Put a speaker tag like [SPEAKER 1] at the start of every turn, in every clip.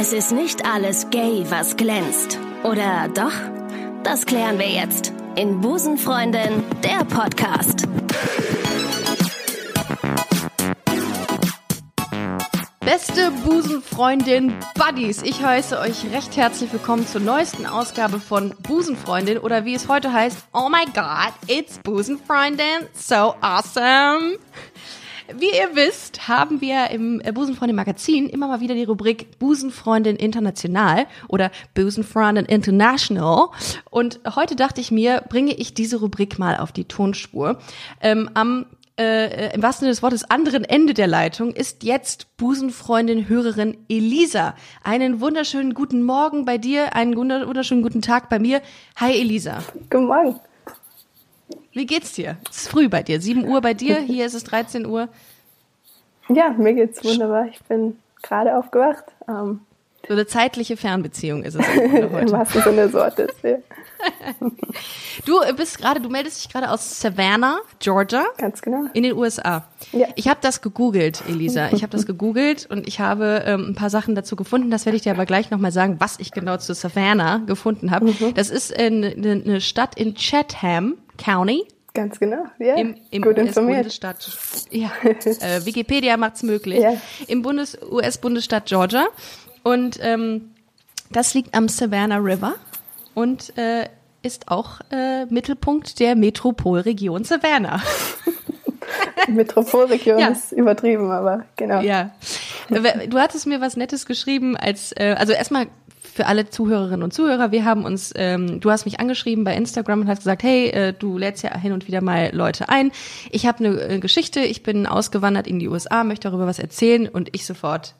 [SPEAKER 1] Es ist nicht alles gay, was glänzt. Oder doch? Das klären wir jetzt in Busenfreundin, der Podcast.
[SPEAKER 2] Beste Busenfreundin Buddies, ich heiße euch recht herzlich willkommen zur neuesten Ausgabe von Busenfreundin oder wie es heute heißt, Oh my God, it's Busenfreundin, so awesome. Wie ihr wisst, haben wir im äh, Busenfreundin Magazin immer mal wieder die Rubrik Busenfreundin International oder Busenfreundin International. Und heute dachte ich mir, bringe ich diese Rubrik mal auf die Tonspur. Ähm, am äh, im wahrsten Sinne des Wortes anderen Ende der Leitung ist jetzt Busenfreundin Hörerin Elisa. Einen wunderschönen guten Morgen bei dir, einen wunderschönen guten Tag bei mir. Hi Elisa.
[SPEAKER 3] Guten Morgen.
[SPEAKER 2] Wie geht's dir? Es ist früh bei dir. 7 Uhr bei dir, hier ist es 13 Uhr.
[SPEAKER 3] Ja, mir geht's wunderbar. Ich bin gerade aufgewacht. Ähm,
[SPEAKER 2] so eine zeitliche Fernbeziehung ist es heute.
[SPEAKER 3] Im wahrsten Sinne ja.
[SPEAKER 2] Du bist gerade, du meldest dich gerade aus Savannah, Georgia.
[SPEAKER 3] Ganz genau.
[SPEAKER 2] In den USA.
[SPEAKER 3] Ja.
[SPEAKER 2] Ich habe das gegoogelt, Elisa. Ich habe das gegoogelt und ich habe ähm, ein paar Sachen dazu gefunden. Das werde ich dir aber gleich nochmal sagen, was ich genau zu Savannah gefunden habe.
[SPEAKER 3] Mhm.
[SPEAKER 2] Das ist eine, eine Stadt in Chatham County.
[SPEAKER 3] Ganz genau, ja.
[SPEAKER 2] Im, im
[SPEAKER 3] Gut informiert.
[SPEAKER 2] US-Bundesstaat, ja, äh, Wikipedia macht's möglich.
[SPEAKER 3] Ja.
[SPEAKER 2] Im Bundes US-Bundesstaat Georgia. Und ähm, das liegt am Savannah River und äh, ist auch äh, Mittelpunkt der Metropolregion Savannah.
[SPEAKER 3] Metropolregion
[SPEAKER 2] Ja.
[SPEAKER 3] ist übertrieben, aber genau.
[SPEAKER 2] Ja. Du hattest mir was Nettes geschrieben, als äh, also erstmal für alle Zuhörerinnen und Zuhörer, wir haben uns, ähm, du hast mich angeschrieben bei Instagram und hast gesagt, hey, äh, du lädst ja hin und wieder mal Leute ein. Ich habe eine äh, Geschichte, ich bin ausgewandert in die USA, möchte darüber was erzählen und ich sofort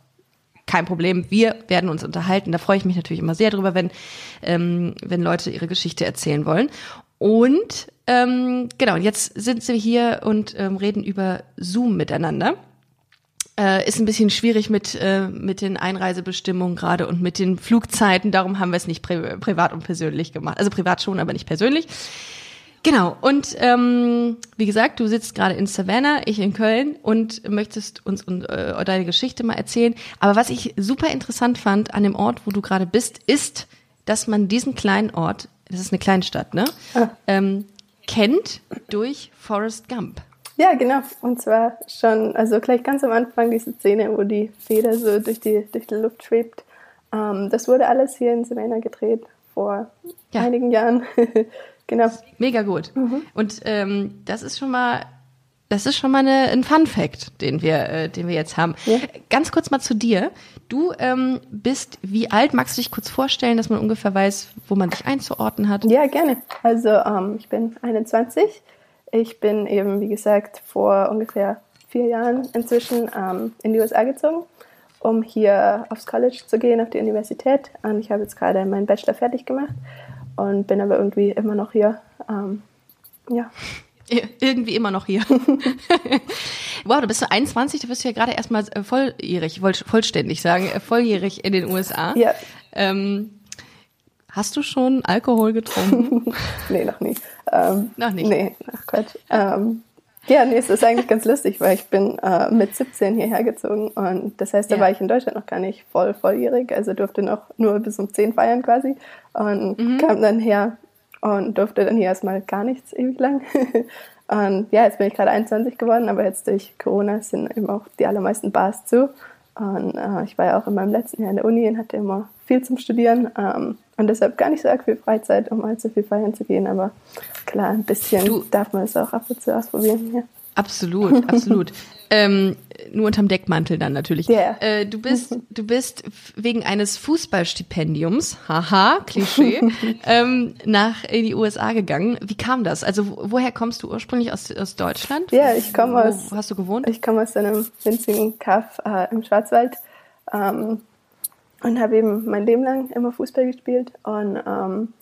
[SPEAKER 2] kein Problem, wir werden uns unterhalten. Da freue ich mich natürlich immer sehr drüber, wenn, ähm, wenn Leute ihre Geschichte erzählen wollen. Und ähm, genau, jetzt sind wir hier und ähm, reden über Zoom miteinander. Äh, ist ein bisschen schwierig mit, äh, mit den Einreisebestimmungen gerade und mit den Flugzeiten. Darum haben wir es nicht pri privat und persönlich gemacht. Also privat schon, aber nicht persönlich. Genau, und ähm, wie gesagt, du sitzt gerade in Savannah, ich in Köln und möchtest uns und, äh, deine Geschichte mal erzählen. Aber was ich super interessant fand an dem Ort, wo du gerade bist, ist, dass man diesen kleinen Ort, das ist eine Kleinstadt, ne,
[SPEAKER 3] Ah.
[SPEAKER 2] ähm, kennt durch Forrest Gump.
[SPEAKER 3] Ja, genau. Und zwar schon, also gleich ganz am Anfang diese Szene, wo die Feder so durch die, durch die Luft schwebt. Ähm, das wurde alles hier in Savannah gedreht vor
[SPEAKER 2] Ja.
[SPEAKER 3] einigen Jahren. genau.
[SPEAKER 2] Mega gut. Und ähm, das ist schon mal, das ist schon mal eine, ein Fun Fact, den wir, äh, den wir jetzt haben.
[SPEAKER 3] Ja.
[SPEAKER 2] Ganz kurz mal zu dir. Du ähm, bist wie alt? Magst du dich kurz vorstellen, dass man ungefähr weiß, wo man dich einzuordnen hat?
[SPEAKER 3] Ja, gerne. Also ähm, ich bin 21. Ich bin eben, wie gesagt, vor ungefähr vier Jahren inzwischen ähm, in die USA gezogen, um hier aufs College zu gehen, auf die Universität. Und ich habe jetzt gerade meinen Bachelor fertig gemacht und bin aber irgendwie immer noch hier. Ähm, ja,
[SPEAKER 2] Ir- Irgendwie immer noch hier. wow, du bist so 21, du bist ja gerade erstmal äh, volljährig, vollständig sagen, äh, volljährig in den USA.
[SPEAKER 3] ja,
[SPEAKER 2] Ähm, hast du schon Alkohol getrunken?
[SPEAKER 3] nee, noch nie. Ähm,
[SPEAKER 2] Noch nicht.
[SPEAKER 3] Nee, ach Quatsch. Ähm, ja, nee, es ist eigentlich ganz lustig, weil ich bin äh, mit 17 hierher gezogen und das heißt, da
[SPEAKER 2] Ja.
[SPEAKER 3] war ich in Deutschland noch gar nicht voll volljährig, also durfte noch nur bis um 10 feiern quasi und
[SPEAKER 2] Mhm.
[SPEAKER 3] kam dann her und durfte dann hier erstmal gar nichts ewig lang. und ja, jetzt bin ich gerade 21 geworden, aber jetzt durch Corona sind eben auch die allermeisten Bars zu. Und äh, ich war ja auch in meinem letzten Jahr in der Uni und hatte immer viel zum Studieren ähm, und deshalb gar nicht so arg viel Freizeit, um allzu viel feiern zu gehen. Aber klar, ein bisschen
[SPEAKER 2] Du-
[SPEAKER 3] darf man es auch ab und zu ausprobieren. Ja.
[SPEAKER 2] Absolut, absolut. ähm, nur unterm Deckmantel dann natürlich.
[SPEAKER 3] Ja.
[SPEAKER 2] Äh, du bist, du bist wegen eines Fußballstipendiums, haha, Klischee, ähm, nach in die USA gegangen. Wie kam das? Also wo- woher kommst du ursprünglich aus, aus Deutschland?
[SPEAKER 3] Ja, ich komme
[SPEAKER 2] Wo-
[SPEAKER 3] aus-
[SPEAKER 2] Wo hast du gewohnt?
[SPEAKER 3] Ich komme aus einem winzigen Kaff äh, im Schwarzwald ähm, und habe eben mein Leben lang immer Fußball gespielt. Und ähm,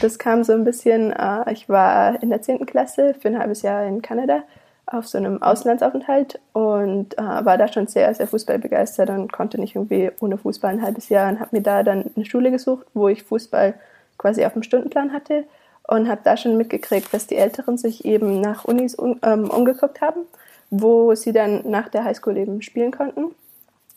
[SPEAKER 3] das kam so ein bisschen, äh, ich war in der 10. Klasse für ein halbes Jahr in Kanada auf so einem Auslandsaufenthalt und äh, war da schon sehr, sehr fußballbegeistert und konnte nicht irgendwie ohne Fußball ein halbes Jahr und habe mir da dann eine Schule gesucht, wo ich Fußball quasi auf dem Stundenplan hatte und habe da schon mitgekriegt, dass die Älteren sich eben nach Unis um, ähm, umgeguckt haben, wo sie dann nach der Highschool eben spielen konnten.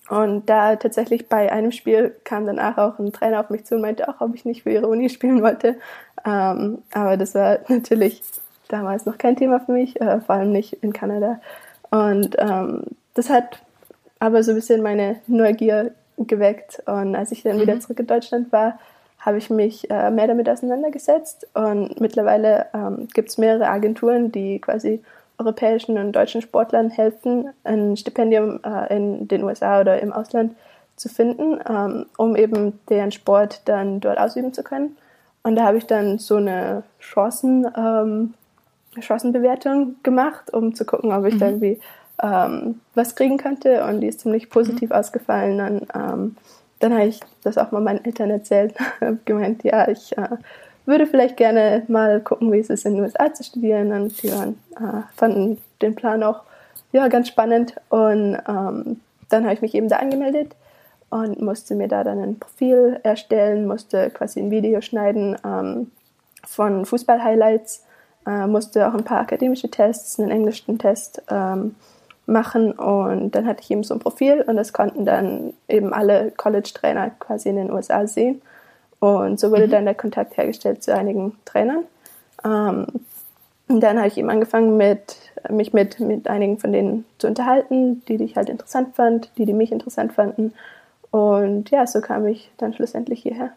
[SPEAKER 3] Und da tatsächlich bei einem Spiel kam danach auch ein Trainer auf mich zu und meinte auch, ob ich nicht für ihre Uni spielen wollte. Ähm, aber das war natürlich damals noch kein Thema für mich, äh, vor allem nicht in Kanada. Und ähm, das hat aber so ein bisschen meine Neugier geweckt. Und als ich dann mhm. wieder zurück in Deutschland war, habe ich mich äh, mehr damit auseinandergesetzt. Und mittlerweile ähm, gibt es mehrere Agenturen, die quasi europäischen und deutschen Sportlern helfen, ein Stipendium äh, in den USA oder im Ausland zu finden, ähm, um eben deren Sport dann dort ausüben zu können. Und da habe ich dann so eine Chancen, ähm, Chancenbewertung gemacht, um zu gucken, ob ich mhm. da irgendwie ähm, was kriegen könnte. Und die ist ziemlich positiv mhm. ausgefallen. Dann, ähm, dann habe ich das auch mal meinen Eltern erzählt, gemeint, ja, ich äh, würde vielleicht gerne mal gucken, wie es ist, in den USA zu studieren. Und die waren, äh, fanden den Plan auch ja, ganz spannend. Und ähm, dann habe ich mich eben da angemeldet und musste mir da dann ein Profil erstellen, musste quasi ein Video schneiden ähm, von Fußball-Highlights, äh, musste auch ein paar akademische Tests, einen englischen Test ähm, machen und dann hatte ich eben so ein Profil und das konnten dann eben alle College-Trainer quasi in den USA sehen. Und so wurde mhm. dann der Kontakt hergestellt zu einigen Trainern. Ähm, und dann habe ich eben angefangen, mit, mich mit, mit einigen von denen zu unterhalten, die, die ich halt interessant fand, die, die mich interessant fanden. Und ja, so kam ich dann schlussendlich hierher.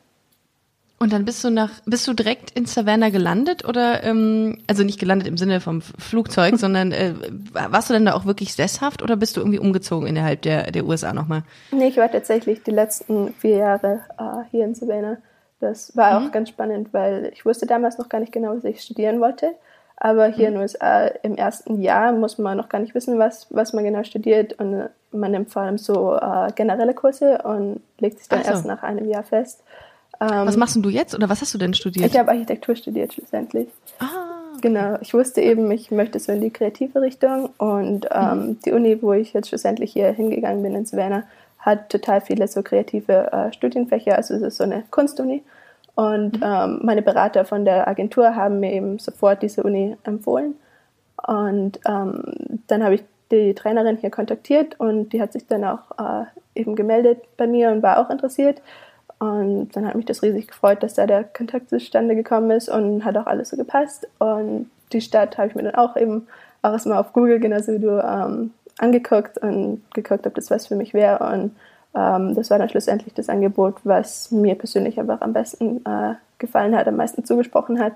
[SPEAKER 2] Und dann bist du nach, bist du direkt in Savannah gelandet oder, ähm, also nicht gelandet im Sinne vom Flugzeug, sondern äh, warst du denn da auch wirklich sesshaft oder bist du irgendwie umgezogen innerhalb der, der USA nochmal?
[SPEAKER 3] Nee, ich war tatsächlich die letzten vier Jahre äh, hier in Savannah. Das war mhm. auch ganz spannend, weil ich wusste damals noch gar nicht genau, was ich studieren wollte. Aber hier mhm. in den USA im ersten Jahr muss man noch gar nicht wissen, was, was man genau studiert. Und äh, man nimmt vor allem so äh, generelle Kurse und legt sich dann so. erst nach einem Jahr fest.
[SPEAKER 2] Ähm, was machst du jetzt oder was hast du denn studiert?
[SPEAKER 3] Ich habe Architektur studiert schlussendlich. Ah. Genau, ich wusste eben, ich möchte so in die kreative Richtung und ähm, mhm. die Uni, wo ich jetzt schlussendlich hier hingegangen bin in Savannah, hat total viele so kreative äh, Studienfächer. Also es ist so eine Kunstuni. Und mhm. ähm, meine Berater von der Agentur haben mir eben sofort diese Uni empfohlen. Und ähm, dann habe ich die Trainerin hier kontaktiert und die hat sich dann auch äh, eben gemeldet bei mir und war auch interessiert. Und dann hat mich das riesig gefreut, dass da der Kontakt zustande gekommen ist und hat auch alles so gepasst. Und die Stadt habe ich mir dann auch eben auch erstmal auf Google, genauso wie du, ähm, angeguckt und geguckt, ob das was für mich wäre. Und ähm, das war dann schlussendlich das Angebot, was mir persönlich einfach am besten äh, gefallen hat, am meisten zugesprochen hat.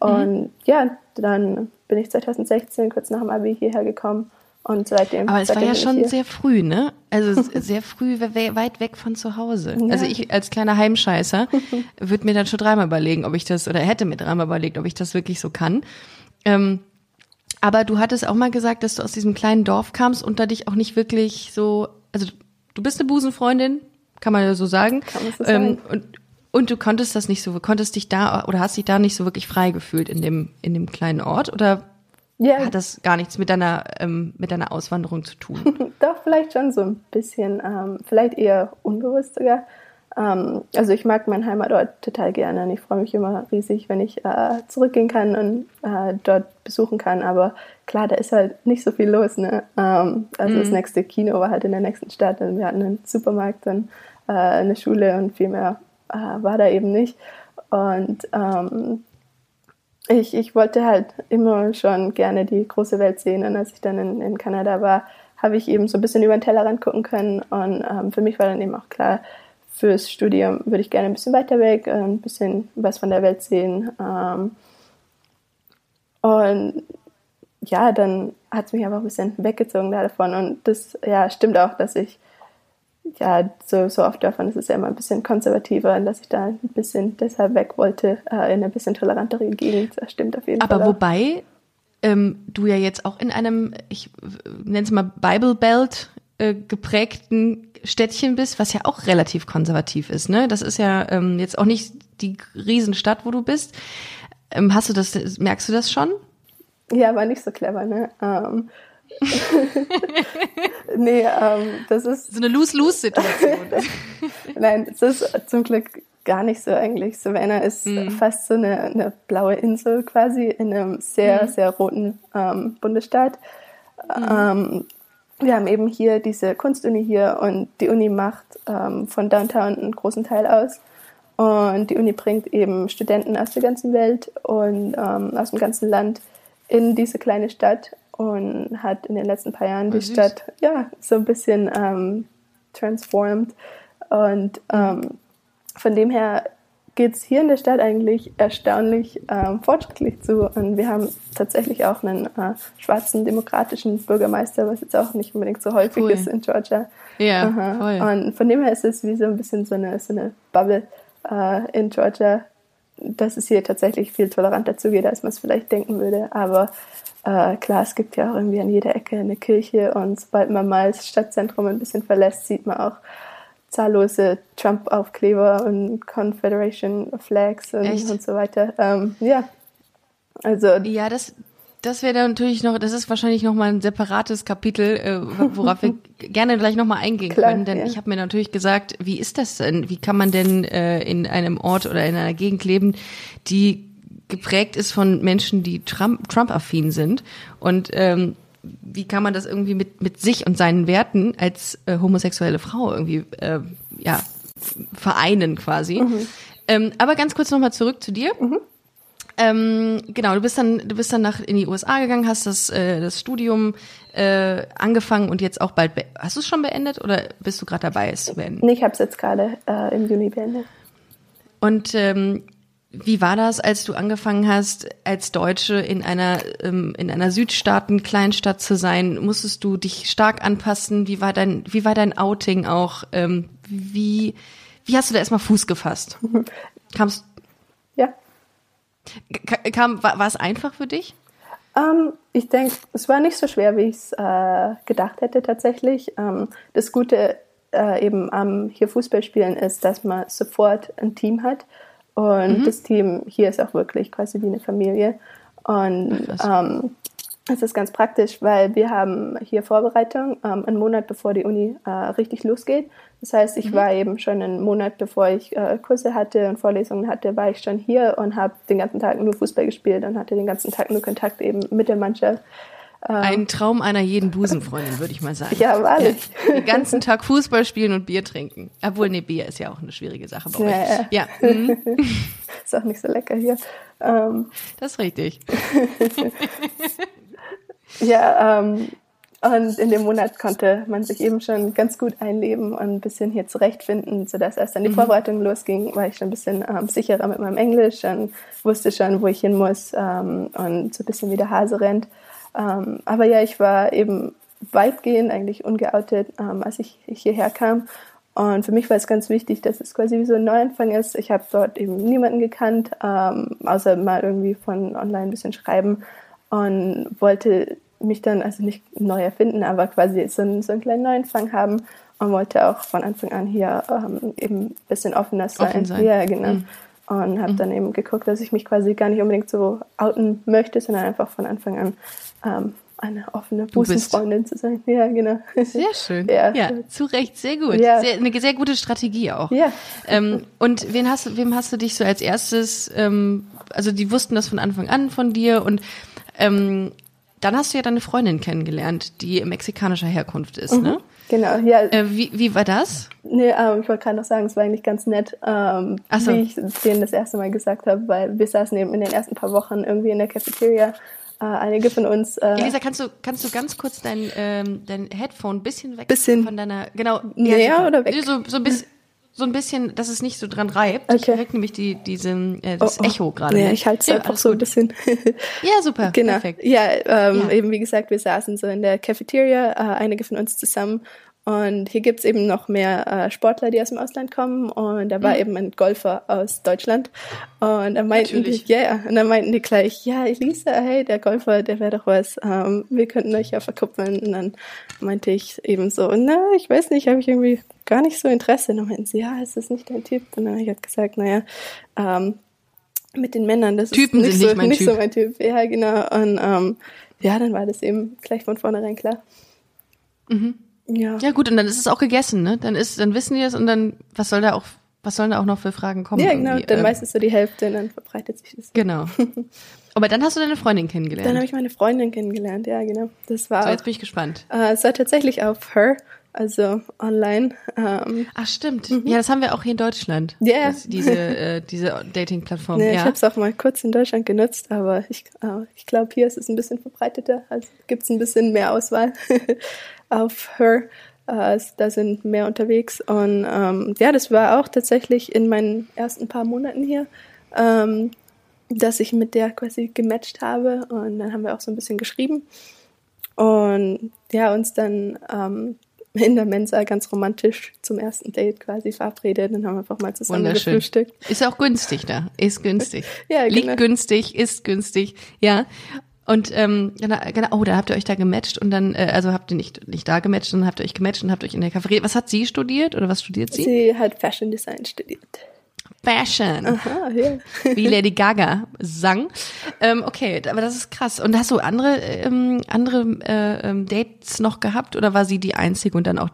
[SPEAKER 3] Und mhm. ja, dann bin ich 2016 kurz nach dem Abi hierher gekommen und seitdem.
[SPEAKER 2] Aber es
[SPEAKER 3] seitdem
[SPEAKER 2] war ja schon sehr früh, ne? Also sehr früh weit weg von zu Hause. Ja. Also ich als kleiner Heimscheißer würde mir dann schon dreimal überlegen, ob ich das oder hätte mir dreimal überlegt, ob ich das wirklich so kann. Ähm, aber du hattest auch mal gesagt, dass du aus diesem kleinen Dorf kamst und da dich auch nicht wirklich so, also du bist eine Busenfreundin, kann man ja so sagen. Kann man so ähm, sagen. Und, und du konntest das nicht so, konntest dich da oder hast dich da nicht so wirklich frei gefühlt in dem, in dem kleinen Ort oder ja. hat das gar nichts mit deiner, ähm, mit deiner Auswanderung zu tun?
[SPEAKER 3] Doch, vielleicht schon so ein bisschen, ähm, vielleicht eher unbewusst sogar. Ähm, also ich mag meinen Heimatort total gerne und ich freue mich immer riesig, wenn ich äh, zurückgehen kann und äh, dort besuchen kann. Aber klar, da ist halt nicht so viel los. Ne? Ähm, also mhm. das nächste Kino war halt in der nächsten Stadt und wir hatten einen Supermarkt und äh, eine Schule und viel mehr äh, war da eben nicht. Und ähm, ich, ich wollte halt immer schon gerne die große Welt sehen und als ich dann in, in Kanada war, habe ich eben so ein bisschen über den Tellerrand gucken können und ähm, für mich war dann eben auch klar, fürs Studium würde ich gerne ein bisschen weiter weg, äh, ein bisschen was von der Welt sehen. Ähm, und ja, dann hat es mich einfach ein bisschen weggezogen davon. Und das ja, stimmt auch, dass ich ja so, so oft davon ist es ja immer ein bisschen konservativer dass ich da ein bisschen deshalb weg wollte äh, in eine bisschen tolerantere Gegend. Das stimmt auf jeden
[SPEAKER 2] Aber
[SPEAKER 3] Fall.
[SPEAKER 2] Aber wobei ähm, du ja jetzt auch in einem, ich nenne es mal Bible Belt äh, geprägten Städtchen bist, was ja auch relativ konservativ ist. Ne? Das ist ja ähm, jetzt auch nicht die Riesenstadt, wo du bist. Ähm, hast du das, merkst du das schon?
[SPEAKER 3] Ja, war nicht so clever, ne? Ähm, nee, ähm, das ist.
[SPEAKER 2] So eine Lose-Lose-Situation.
[SPEAKER 3] Nein, es ist zum Glück gar nicht so eigentlich. Savannah ist mhm. fast so eine, eine, blaue Insel quasi in einem sehr, mhm. sehr roten ähm, Bundesstaat. Mhm. Ähm, wir haben eben hier diese Kunstuni hier und die Uni macht ähm, von Downtown einen großen Teil aus. Und die Uni bringt eben Studenten aus der ganzen Welt und ähm, aus dem ganzen Land in diese kleine Stadt und hat in den letzten paar Jahren die
[SPEAKER 2] süß.
[SPEAKER 3] Stadt ja so ein bisschen ähm, transformed. Und ähm, von dem her geht es hier in der Stadt eigentlich erstaunlich ähm, fortschrittlich zu. Und wir haben tatsächlich auch einen äh, schwarzen demokratischen Bürgermeister, was jetzt auch nicht unbedingt so häufig
[SPEAKER 2] Cool.
[SPEAKER 3] ist in Georgia.
[SPEAKER 2] Ja, voll.
[SPEAKER 3] Und von dem her ist es wie so ein bisschen so eine, so eine Bubble äh, in Georgia, dass es hier tatsächlich viel toleranter zugeht, als man es vielleicht denken würde. Aber äh, klar, es gibt ja auch irgendwie an jeder Ecke eine Kirche und sobald man mal das Stadtzentrum ein bisschen verlässt, sieht man auch zahllose Trump-Aufkleber und Confederation Flags und, und so weiter. Ähm, ja, also
[SPEAKER 2] Ja, das, das wäre dann natürlich noch, das ist wahrscheinlich noch mal ein separates Kapitel, äh, worauf wir gerne gleich noch mal eingehen
[SPEAKER 3] Klar,
[SPEAKER 2] können, denn
[SPEAKER 3] ja.
[SPEAKER 2] ich habe mir natürlich gesagt, wie ist das denn? Wie kann man denn äh, in einem Ort oder in einer Gegend leben, die geprägt ist von Menschen, die Trump, Trump-affin sind und ähm, wie kann man das irgendwie mit, mit sich und seinen Werten als äh, homosexuelle Frau irgendwie äh, ja, vereinen quasi. Ähm, aber ganz kurz nochmal zurück zu dir. Ähm, genau, du bist dann, du bist dann nach in die USA gegangen, hast das, äh, das Studium äh, angefangen und jetzt auch bald. Be hast du es schon beendet oder bist du gerade dabei, es zu beenden?
[SPEAKER 3] nee, ich habe es jetzt gerade äh, im Juni beendet.
[SPEAKER 2] Und ähm, wie war das, als du angefangen hast, als Deutsche in einer ähm, in einer Südstaaten Kleinstadt zu sein? Musstest du dich stark anpassen? Wie war dein wie war dein Outing auch? Ähm, wie wie hast du da erstmal Fuß gefasst? Kamst
[SPEAKER 3] Ja.
[SPEAKER 2] Ka- kam war, war es einfach für dich?
[SPEAKER 3] Ähm, ich denke, es war nicht so schwer, wie ich es äh, gedacht hätte tatsächlich. Ähm, das Gute äh, eben am hier Fußballspielen ist, dass man sofort ein Team hat. Und das Team hier ist auch wirklich quasi wie eine Familie. Und
[SPEAKER 2] Ach,
[SPEAKER 3] ähm, es ist ganz praktisch, weil wir haben hier Vorbereitung, ähm, einen Monat bevor die Uni äh, richtig losgeht. Das heißt, ich war eben schon einen Monat bevor ich äh, Kurse hatte und Vorlesungen hatte, war ich schon hier und habe den ganzen Tag nur Fußball gespielt und hatte den ganzen Tag nur Kontakt eben mit der Mannschaft.
[SPEAKER 2] Ein Traum einer jeden Busenfreundin, würde ich mal sagen.
[SPEAKER 3] Ja, wahrlich.
[SPEAKER 2] Den ganzen Tag Fußball spielen und Bier trinken. Obwohl, nee, Bier ist ja auch eine schwierige Sache bei
[SPEAKER 3] Ja,
[SPEAKER 2] euch. Ja, mhm,
[SPEAKER 3] Ist auch nicht so lecker hier. Ähm,
[SPEAKER 2] das ist richtig.
[SPEAKER 3] Ja, ähm, und in dem Monat konnte man sich eben schon ganz gut einleben und ein bisschen hier zurechtfinden, sodass als dann die Vorbereitung losging, war ich schon ein bisschen ähm, sicherer mit meinem Englisch und wusste schon, wo ich hin muss ähm, und so ein bisschen wie der Hase rennt. Ähm, aber ja, ich war eben weitgehend eigentlich ungeoutet, ähm, als ich hierher kam. Und für mich war es ganz wichtig, dass es quasi wie so ein Neuanfang ist. Ich habe dort eben niemanden gekannt, ähm, außer mal irgendwie von online ein bisschen schreiben und wollte mich dann also nicht neu erfinden, aber quasi so einen, so einen kleinen Neuanfang haben und wollte auch von Anfang an hier ähm, eben ein bisschen offener sein.
[SPEAKER 2] Offen sein.
[SPEAKER 3] Ja, genau.
[SPEAKER 2] Mhm.
[SPEAKER 3] Und habe dann eben geguckt, dass ich mich quasi gar nicht unbedingt so outen möchte, sondern einfach von Anfang an ähm, eine offene Busenfreundin zu sein. Ja, genau.
[SPEAKER 2] Sehr schön.
[SPEAKER 3] Ja.
[SPEAKER 2] Ja, zu Recht, sehr gut.
[SPEAKER 3] Ja.
[SPEAKER 2] Sehr, eine sehr gute Strategie auch.
[SPEAKER 3] Ja.
[SPEAKER 2] Ähm, und wen hast, wem hast du dich so als erstes, ähm, also die wussten das von Anfang an von dir und ähm, dann hast du ja deine Freundin kennengelernt, die mexikanischer Herkunft ist, ne?
[SPEAKER 3] Genau, ja.
[SPEAKER 2] Äh, wie, wie war das?
[SPEAKER 3] Nee, ähm, ich wollte gerade noch sagen, es war eigentlich ganz nett, ähm,
[SPEAKER 2] so.
[SPEAKER 3] wie ich denen das erste Mal gesagt habe, weil wir saßen eben in den ersten paar Wochen irgendwie in der Cafeteria. Äh, einige von uns. Äh,
[SPEAKER 2] Elisa, kannst du, kannst du ganz kurz dein, ähm, dein Headphone ein bisschen weg
[SPEAKER 3] Bisschen
[SPEAKER 2] von deiner, genau.
[SPEAKER 3] näher
[SPEAKER 2] super.
[SPEAKER 3] oder weg?
[SPEAKER 2] So, so, ein bisschen, so ein bisschen, dass es nicht so dran reibt. Ich
[SPEAKER 3] Okay.
[SPEAKER 2] krieg nämlich die, diesen, äh, das
[SPEAKER 3] Oh, oh.
[SPEAKER 2] Echo gerade.
[SPEAKER 3] Ja,
[SPEAKER 2] nicht.
[SPEAKER 3] ich halte es
[SPEAKER 2] ja,
[SPEAKER 3] einfach so ein bisschen.
[SPEAKER 2] Ja, super.
[SPEAKER 3] Genau.
[SPEAKER 2] Perfekt.
[SPEAKER 3] Ja, ähm,
[SPEAKER 2] Ja.
[SPEAKER 3] eben wie gesagt, wir saßen so in der Cafeteria, äh, einige von uns zusammen. Und hier gibt's eben noch mehr äh, Sportler, die aus dem Ausland kommen. Und da war eben ein Golfer aus Deutschland. Und dann meinten
[SPEAKER 2] Mhm. Natürlich.
[SPEAKER 3] die, ja, yeah. und dann meinten die gleich, ja, Elisa, hey, der Golfer, der wäre doch was. Ähm, wir könnten euch ja verkuppeln. Und dann meinte ich eben so, na, ich weiß nicht, habe ich irgendwie gar nicht so Interesse. Und dann meinten sie, ja, ist das nicht dein Typ? Und dann habe ich halt gesagt, naja, ähm, mit den Männern, das
[SPEAKER 2] Typen
[SPEAKER 3] ist nicht, so,
[SPEAKER 2] nicht mein
[SPEAKER 3] nicht
[SPEAKER 2] Typ.
[SPEAKER 3] so mein Typ. Ja, genau. Und ähm, ja, dann war das eben gleich von vornherein klar. Ja.
[SPEAKER 2] Ja gut, und dann ist es auch gegessen, ne? Dann ist, dann wissen die es und dann, was soll da auch, was sollen da auch noch für Fragen kommen?
[SPEAKER 3] Ja, genau.
[SPEAKER 2] irgendwie?
[SPEAKER 3] Dann
[SPEAKER 2] Ähm,
[SPEAKER 3] meistens so die Hälfte und dann verbreitet sich das.
[SPEAKER 2] Genau. Aber dann hast du deine Freundin kennengelernt.
[SPEAKER 3] Dann habe ich meine Freundin kennengelernt, ja, genau. Das war
[SPEAKER 2] so, jetzt bin ich gespannt.
[SPEAKER 3] äh, es war tatsächlich auf Her, also online. Ähm,
[SPEAKER 2] Ach, stimmt. Ja, das haben wir auch hier in Deutschland.
[SPEAKER 3] Mhm. Ja.
[SPEAKER 2] Das- Diese, äh, diese Dating-Plattform.
[SPEAKER 3] nee, Ich
[SPEAKER 2] ja.
[SPEAKER 3] habe es auch mal kurz in Deutschland genutzt, aber ich, äh, ich glaube, hier ist es ein bisschen verbreiteter. Also gibt es ein bisschen mehr Auswahl auf Her. Äh, da sind mehr unterwegs. Und ähm, ja, das war auch tatsächlich in meinen ersten paar Monaten hier, ähm, dass ich mit der quasi gematcht habe. Und dann haben wir auch so ein bisschen geschrieben. Und ja, uns dann ähm, in der Mensa ganz romantisch zum ersten Date quasi verabredet. Dann haben wir einfach mal zusammen gefrühstückt.
[SPEAKER 2] Ist auch günstig da. Ist günstig.
[SPEAKER 3] Ja,
[SPEAKER 2] Liegt
[SPEAKER 3] genau.
[SPEAKER 2] günstig, ist günstig. Ja. Und ähm, genau, genau, oh, da habt ihr euch da gematcht und dann, äh, also habt ihr nicht, nicht da gematcht, sondern habt ihr euch gematcht und habt euch in der Cafeteria. Was hat sie studiert oder was studiert sie?
[SPEAKER 3] Sie hat Fashion Design studiert.
[SPEAKER 2] Fashion.
[SPEAKER 3] Ah, ja.
[SPEAKER 2] Wie Lady Gaga sang. Ähm, okay, aber das ist krass. Und hast du andere, ähm, andere äh, ähm, Dates noch gehabt oder war sie die einzige und dann auch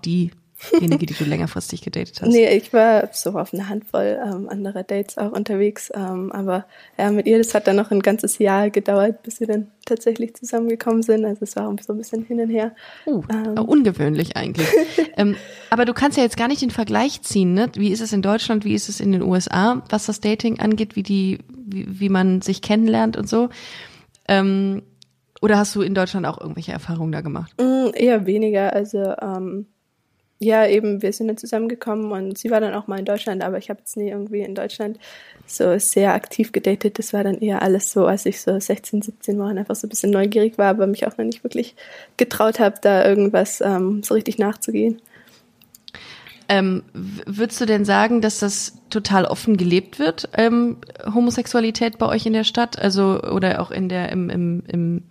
[SPEAKER 2] diejenige, die du längerfristig gedatet hast?
[SPEAKER 3] Nee, ich war so auf eine Handvoll ähm, anderer Dates auch unterwegs. Ähm, aber ja, mit ihr, das hat dann noch ein ganzes Jahr gedauert, bis wir dann tatsächlich zusammengekommen sind. Also es war so ein bisschen hin und her.
[SPEAKER 2] Uh,
[SPEAKER 3] Ähm.
[SPEAKER 2] ungewöhnlich eigentlich. ähm, aber du kannst ja jetzt gar nicht den Vergleich ziehen, ne? Wie ist es in Deutschland, wie ist es in den USA, was das Dating angeht, wie die, wie, wie man sich kennenlernt und so. Ähm, oder hast du in Deutschland auch irgendwelche Erfahrungen da gemacht?
[SPEAKER 3] Mm, eher weniger. Also ähm, ja, eben, wir sind dann zusammengekommen und sie war dann auch mal in Deutschland, aber ich habe jetzt nie irgendwie in Deutschland so sehr aktiv gedatet. Das war dann eher alles so, als ich so 16, 17 war und einfach so ein bisschen neugierig war, aber mich auch noch nicht wirklich getraut habe, da irgendwas ähm, so richtig nachzugehen.
[SPEAKER 2] Ähm, würdest du denn sagen, dass das total offen gelebt wird, ähm, Homosexualität bei euch in der Stadt, also oder auch in der im, im, im,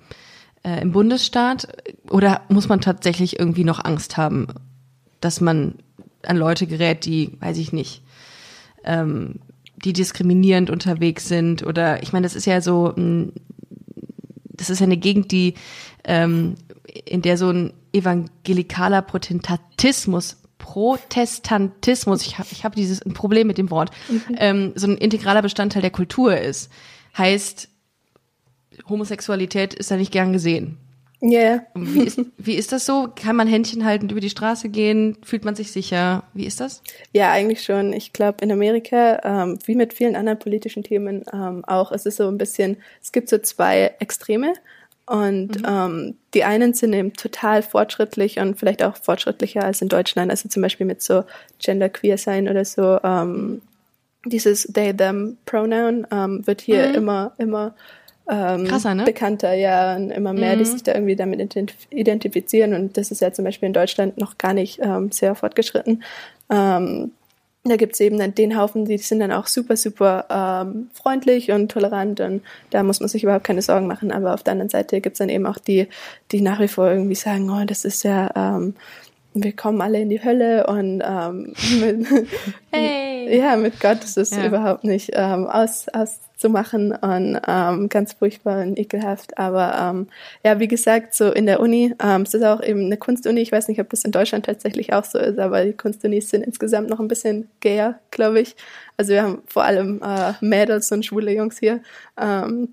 [SPEAKER 2] äh, im Bundesstaat? Oder muss man tatsächlich irgendwie noch Angst haben, dass man an Leute gerät, die, weiß ich nicht, ähm, die diskriminierend unterwegs sind? Oder ich meine, das ist ja so, mh, das ist ja eine Gegend, die ähm, in der so ein evangelikaler Protestantismus, Protestantismus, ich habe ich hab dieses ein Problem mit dem Wort, ähm, so ein integraler Bestandteil der Kultur ist. Heißt, Homosexualität ist da nicht gern gesehen.
[SPEAKER 3] Ja, yeah.
[SPEAKER 2] Wie ist, wie ist das so? Kann man Händchen haltend über die Straße gehen? Fühlt man sich sicher? Wie ist das?
[SPEAKER 3] Ja, eigentlich schon. Ich glaube, in Amerika, ähm, wie mit vielen anderen politischen Themen ähm, auch, es ist so ein bisschen, es gibt so zwei Extreme. Und ähm, die einen sind eben total fortschrittlich und vielleicht auch fortschrittlicher als in Deutschland. Also zum Beispiel mit so Genderqueer sein oder so. Ähm, dieses they them Pronoun ähm, wird hier immer immer ähm,
[SPEAKER 2] Krasser, ne?
[SPEAKER 3] bekannter, ja, und immer mehr, die sich da irgendwie damit identif identifizieren. Und das ist ja zum Beispiel in Deutschland noch gar nicht ähm, sehr fortgeschritten. Ähm, da gibt's eben dann den Haufen, die sind dann auch super, super ähm, freundlich und tolerant und da muss man sich überhaupt keine Sorgen machen. Aber auf der anderen Seite gibt's dann eben auch die, die nach wie vor irgendwie sagen, oh, das ist ja, ähm, wir kommen alle in die Hölle und ähm, mit,
[SPEAKER 2] Hey.
[SPEAKER 3] ja, mit Gott ist es
[SPEAKER 2] Ja.
[SPEAKER 3] überhaupt nicht ähm, aus, auszumachen und ähm, ganz furchtbar und ekelhaft. Aber ähm, ja, wie gesagt, so in der Uni, ähm, es ist auch eben eine Kunstuni. Ich weiß nicht, ob das in Deutschland tatsächlich auch so ist, aber die Kunstunis sind insgesamt noch ein bisschen gayer, glaube ich. Also wir haben vor allem äh, Mädels und schwule Jungs hier. Ähm,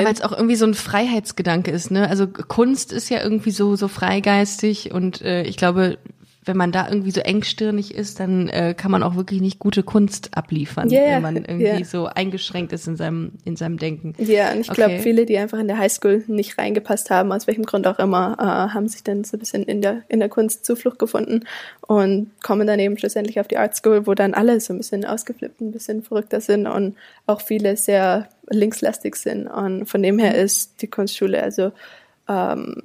[SPEAKER 2] Ja, weil es auch irgendwie so ein Freiheitsgedanke ist, ne? Also Kunst ist ja irgendwie so so freigeistig und äh, ich glaube, wenn man da irgendwie so engstirnig ist, dann äh, kann man auch wirklich nicht gute Kunst abliefern,
[SPEAKER 3] ja,
[SPEAKER 2] wenn man irgendwie
[SPEAKER 3] ja.
[SPEAKER 2] so eingeschränkt ist in seinem in seinem Denken.
[SPEAKER 3] Ja, und ich glaube,
[SPEAKER 2] Okay.
[SPEAKER 3] viele, die einfach in der Highschool nicht reingepasst haben, aus welchem Grund auch immer, äh, haben sich dann so ein bisschen in der, in der Kunst Zuflucht gefunden und kommen dann eben schlussendlich auf die Art School, wo dann alle so ein bisschen ausgeflippt, ein bisschen verrückter sind und auch viele sehr linkslastig sind. Und von dem her ist die Kunstschule also ähm,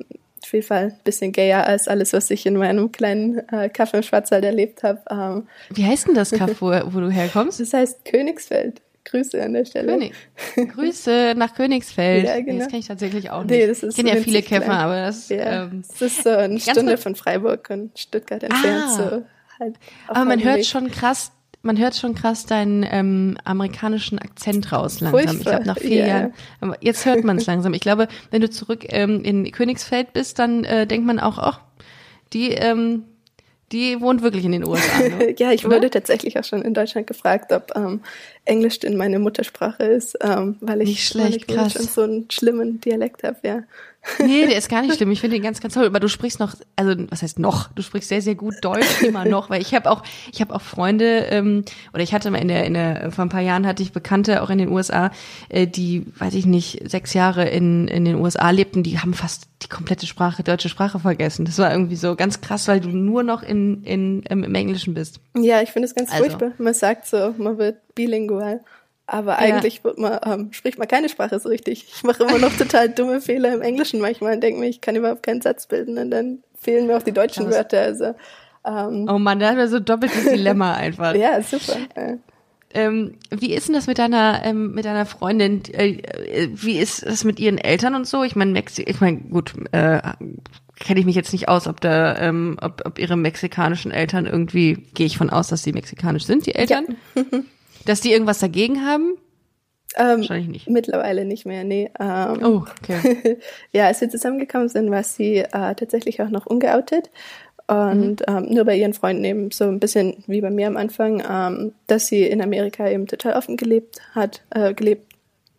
[SPEAKER 3] Fall ein bisschen gayer als alles, was ich in meinem kleinen äh, Kaffee im Schwarzwald erlebt habe. Ähm,
[SPEAKER 2] Wie heißt denn das Kaff, wo, wo du herkommst?
[SPEAKER 3] das heißt Königsfeld. Grüße an der Stelle.
[SPEAKER 2] König. Grüße nach Königsfeld.
[SPEAKER 3] Ja, genau.
[SPEAKER 2] Das kenne ich tatsächlich auch nicht.
[SPEAKER 3] Nee, das ist
[SPEAKER 2] ich kenne ja viele Käfer,
[SPEAKER 3] klein.
[SPEAKER 2] aber das
[SPEAKER 3] Ja,
[SPEAKER 2] ähm,
[SPEAKER 3] es ist so eine Stunde von Freiburg und Stuttgart entfernt.
[SPEAKER 2] Ah.
[SPEAKER 3] So halt
[SPEAKER 2] Aber man hört
[SPEAKER 3] Weg.
[SPEAKER 2] schon krass, man hört schon krass deinen ähm, amerikanischen Akzent raus langsam. Ich
[SPEAKER 3] Furchtbar,
[SPEAKER 2] glaube nach vier
[SPEAKER 3] ja.
[SPEAKER 2] Jahren. Aber jetzt hört man es langsam. Ich glaube, wenn du zurück ähm, in Königsfeld bist, dann äh, denkt man auch, ach, die, ähm, Die wohnt wirklich in den USA. Ne?
[SPEAKER 3] ja, ich
[SPEAKER 2] Oder?
[SPEAKER 3] wurde tatsächlich auch schon in Deutschland gefragt, ob ähm, Englisch denn meine Muttersprache ist, ähm, weil ich,
[SPEAKER 2] Nicht schlecht,
[SPEAKER 3] weil ich schon so einen schlimmen Dialekt habe, ja.
[SPEAKER 2] Nee, der ist gar nicht schlimm. Ich finde ihn ganz, ganz toll. Aber du sprichst noch, also was heißt noch? Du sprichst sehr, sehr gut Deutsch immer noch, weil ich habe auch, ich habe auch Freunde ähm, oder ich hatte mal in der, in der, vor ein paar Jahren hatte ich Bekannte auch in den USA, äh, die, weiß ich nicht, sechs Jahre in in den USA lebten. Die haben fast die komplette Sprache, deutsche Sprache vergessen. Das war irgendwie so ganz krass, weil du nur noch in in ähm, im Englischen bist.
[SPEAKER 3] Ja, ich finde es ganz
[SPEAKER 2] Also.
[SPEAKER 3] furchtbar. Man sagt so, man wird bilingual. Aber eigentlich wird man, ähm, spricht man keine Sprache so richtig. Ich mache immer noch total dumme Fehler im Englischen manchmal und denke mir, ich kann überhaupt keinen Satz bilden und dann fehlen mir auch die deutschen
[SPEAKER 2] Krass.
[SPEAKER 3] Wörter. Also ähm,
[SPEAKER 2] Oh Mann, da hat man so ein doppeltes Dilemma einfach.
[SPEAKER 3] ja, super. Ja.
[SPEAKER 2] Ähm, wie ist denn das mit deiner ähm, mit deiner Freundin? Äh, äh, wie ist das mit ihren Eltern und so? Ich meine, Mexi ich meine, gut, äh, kenne ich mich jetzt nicht aus, ob da, ähm, ob, ob ihre mexikanischen Eltern irgendwie, gehe ich von aus, dass sie mexikanisch sind, die Eltern, dass die irgendwas dagegen haben?
[SPEAKER 3] Ähm,
[SPEAKER 2] Wahrscheinlich nicht.
[SPEAKER 3] Mittlerweile nicht mehr, nee. Ähm,
[SPEAKER 2] Oh, okay.
[SPEAKER 3] ja, als wir zusammengekommen sind, war sie äh, tatsächlich auch noch ungeoutet. Und ähm, nur bei ihren Freunden eben so ein bisschen wie bei mir am Anfang, ähm, dass sie in Amerika eben total offen gelebt hat, äh, gelebt,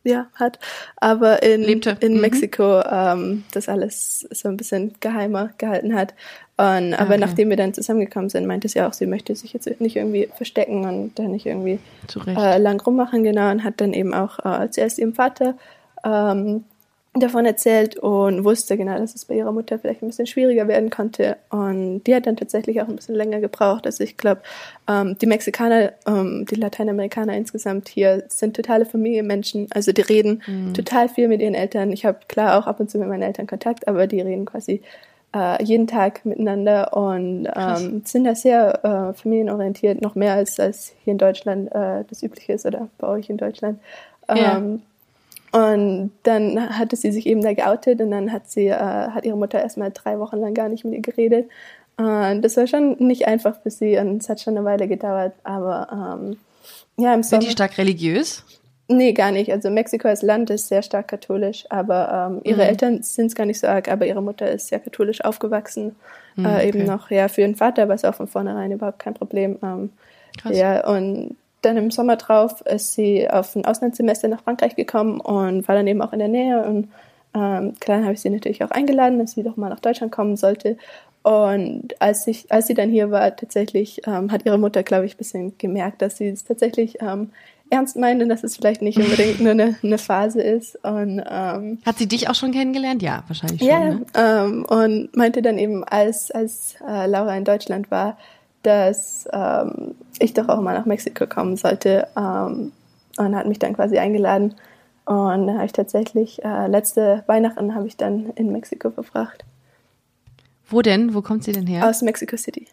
[SPEAKER 3] ja, hat, aber in,
[SPEAKER 2] Lebte.
[SPEAKER 3] in
[SPEAKER 2] Mhm.
[SPEAKER 3] Mexiko ähm, das alles so ein bisschen geheimer gehalten hat. Und, aber
[SPEAKER 2] Okay.
[SPEAKER 3] nachdem wir dann zusammengekommen sind, meinte sie auch, sie möchte sich jetzt nicht irgendwie verstecken und da nicht irgendwie äh, lang rummachen, genau, und hat dann eben auch äh, zuerst ihrem Vater ähm, davon erzählt und wusste genau, dass es bei ihrer Mutter vielleicht ein bisschen schwieriger werden konnte. Und die hat dann tatsächlich auch ein bisschen länger gebraucht. Also ich glaube, ähm, die Mexikaner, ähm, die Lateinamerikaner insgesamt hier sind totale Familienmenschen. Also die reden total viel mit ihren Eltern. Ich habe klar auch ab und zu mit meinen Eltern Kontakt, aber die reden quasi äh, jeden Tag miteinander und ähm, sind da sehr äh, familienorientiert, noch mehr als, als hier in Deutschland äh, das übliche ist oder bei euch in Deutschland.
[SPEAKER 2] Ja.
[SPEAKER 3] Und dann hatte sie sich eben da geoutet und dann hat sie, äh, hat ihre Mutter erstmal drei Wochen lang gar nicht mit ihr geredet. Und das war schon nicht einfach für sie und es hat schon eine Weile gedauert, aber ähm, ja, im
[SPEAKER 2] Sind
[SPEAKER 3] Sommer.
[SPEAKER 2] die stark religiös?
[SPEAKER 3] Nee, gar nicht. Also Mexiko als Land ist sehr stark katholisch, aber ähm, ihre
[SPEAKER 2] Mhm.
[SPEAKER 3] Eltern sind es gar nicht so arg, aber ihre Mutter ist sehr katholisch aufgewachsen.
[SPEAKER 2] Mhm,
[SPEAKER 3] äh, eben
[SPEAKER 2] okay.
[SPEAKER 3] noch, ja, für ihren Vater war es auch von vornherein überhaupt kein Problem. Ähm,
[SPEAKER 2] Krass.
[SPEAKER 3] ja, und dann im Sommer drauf ist sie auf ein Auslandssemester nach Frankreich gekommen und war dann eben auch in der Nähe. Und ähm, klar habe ich sie natürlich auch eingeladen, dass sie doch mal nach Deutschland kommen sollte. Und als, ich, als sie dann hier war, tatsächlich ähm, hat ihre Mutter, glaube ich, ein bisschen gemerkt, dass sie es tatsächlich ähm, ernst meint und dass es vielleicht nicht unbedingt nur eine, eine Phase ist. Und ähm,
[SPEAKER 2] Hat sie dich auch schon kennengelernt? Ja, wahrscheinlich schon.
[SPEAKER 3] ja,
[SPEAKER 2] Ne?
[SPEAKER 3] ähm, und meinte dann eben, als, als äh, Laura in Deutschland war, dass ähm, ich doch auch mal nach Mexiko kommen sollte ähm, und hat mich dann quasi eingeladen. Und dann habe ich tatsächlich, äh, letzte Weihnachten habe ich dann in Mexiko verbracht,
[SPEAKER 2] Wo denn? Wo kommt sie denn her?
[SPEAKER 3] aus Mexico City.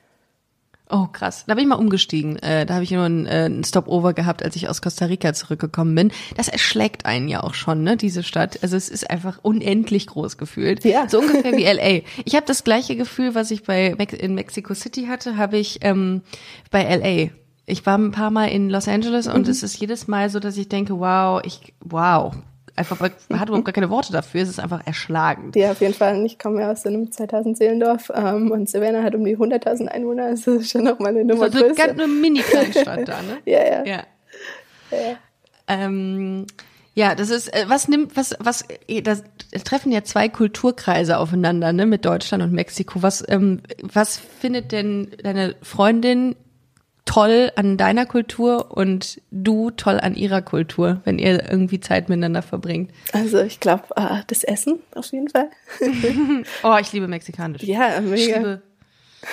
[SPEAKER 2] Oh, krass. Da bin ich mal umgestiegen. Äh, da habe ich nur einen, äh, einen Stopover gehabt, als ich aus Costa Rica zurückgekommen bin. Das erschlägt einen ja auch schon, ne, diese Stadt. Also es ist einfach unendlich groß gefühlt.
[SPEAKER 3] Ja.
[SPEAKER 2] So ungefähr wie LA. Ich habe das gleiche Gefühl, was ich bei Mex in Mexico City hatte, habe ich ähm, bei LA. Ich war ein paar Mal in Los Angeles und es ist jedes Mal so, dass ich denke, wow, ich, wow. Einfach, man hat überhaupt gar keine Worte dafür. Es ist einfach erschlagend.
[SPEAKER 3] Ja, auf jeden Fall. Ich komme ja aus so einem 2000 Seelendorf ähm, und Savannah hat um die 100.000 Einwohner. Also das ist schon nochmal eine Nummer
[SPEAKER 2] eine
[SPEAKER 3] größer.
[SPEAKER 2] ganz eine Mini-Kleinstadt da, ne?
[SPEAKER 3] Ja, ja.
[SPEAKER 2] Ja.
[SPEAKER 3] ja.
[SPEAKER 2] Ähm, ja, das ist, äh, was nimmt, was, was, eh, das treffen ja zwei Kulturkreise aufeinander, ne, mit Deutschland und Mexiko. Was, ähm, was findet denn deine Freundin toll an deiner Kultur und du toll an ihrer Kultur, wenn ihr irgendwie Zeit miteinander verbringt?
[SPEAKER 3] Also ich glaube, äh, das Essen auf jeden Fall.
[SPEAKER 2] Oh, ich liebe Mexikanisch.
[SPEAKER 3] Ja,
[SPEAKER 2] ich
[SPEAKER 3] mega.
[SPEAKER 2] liebe,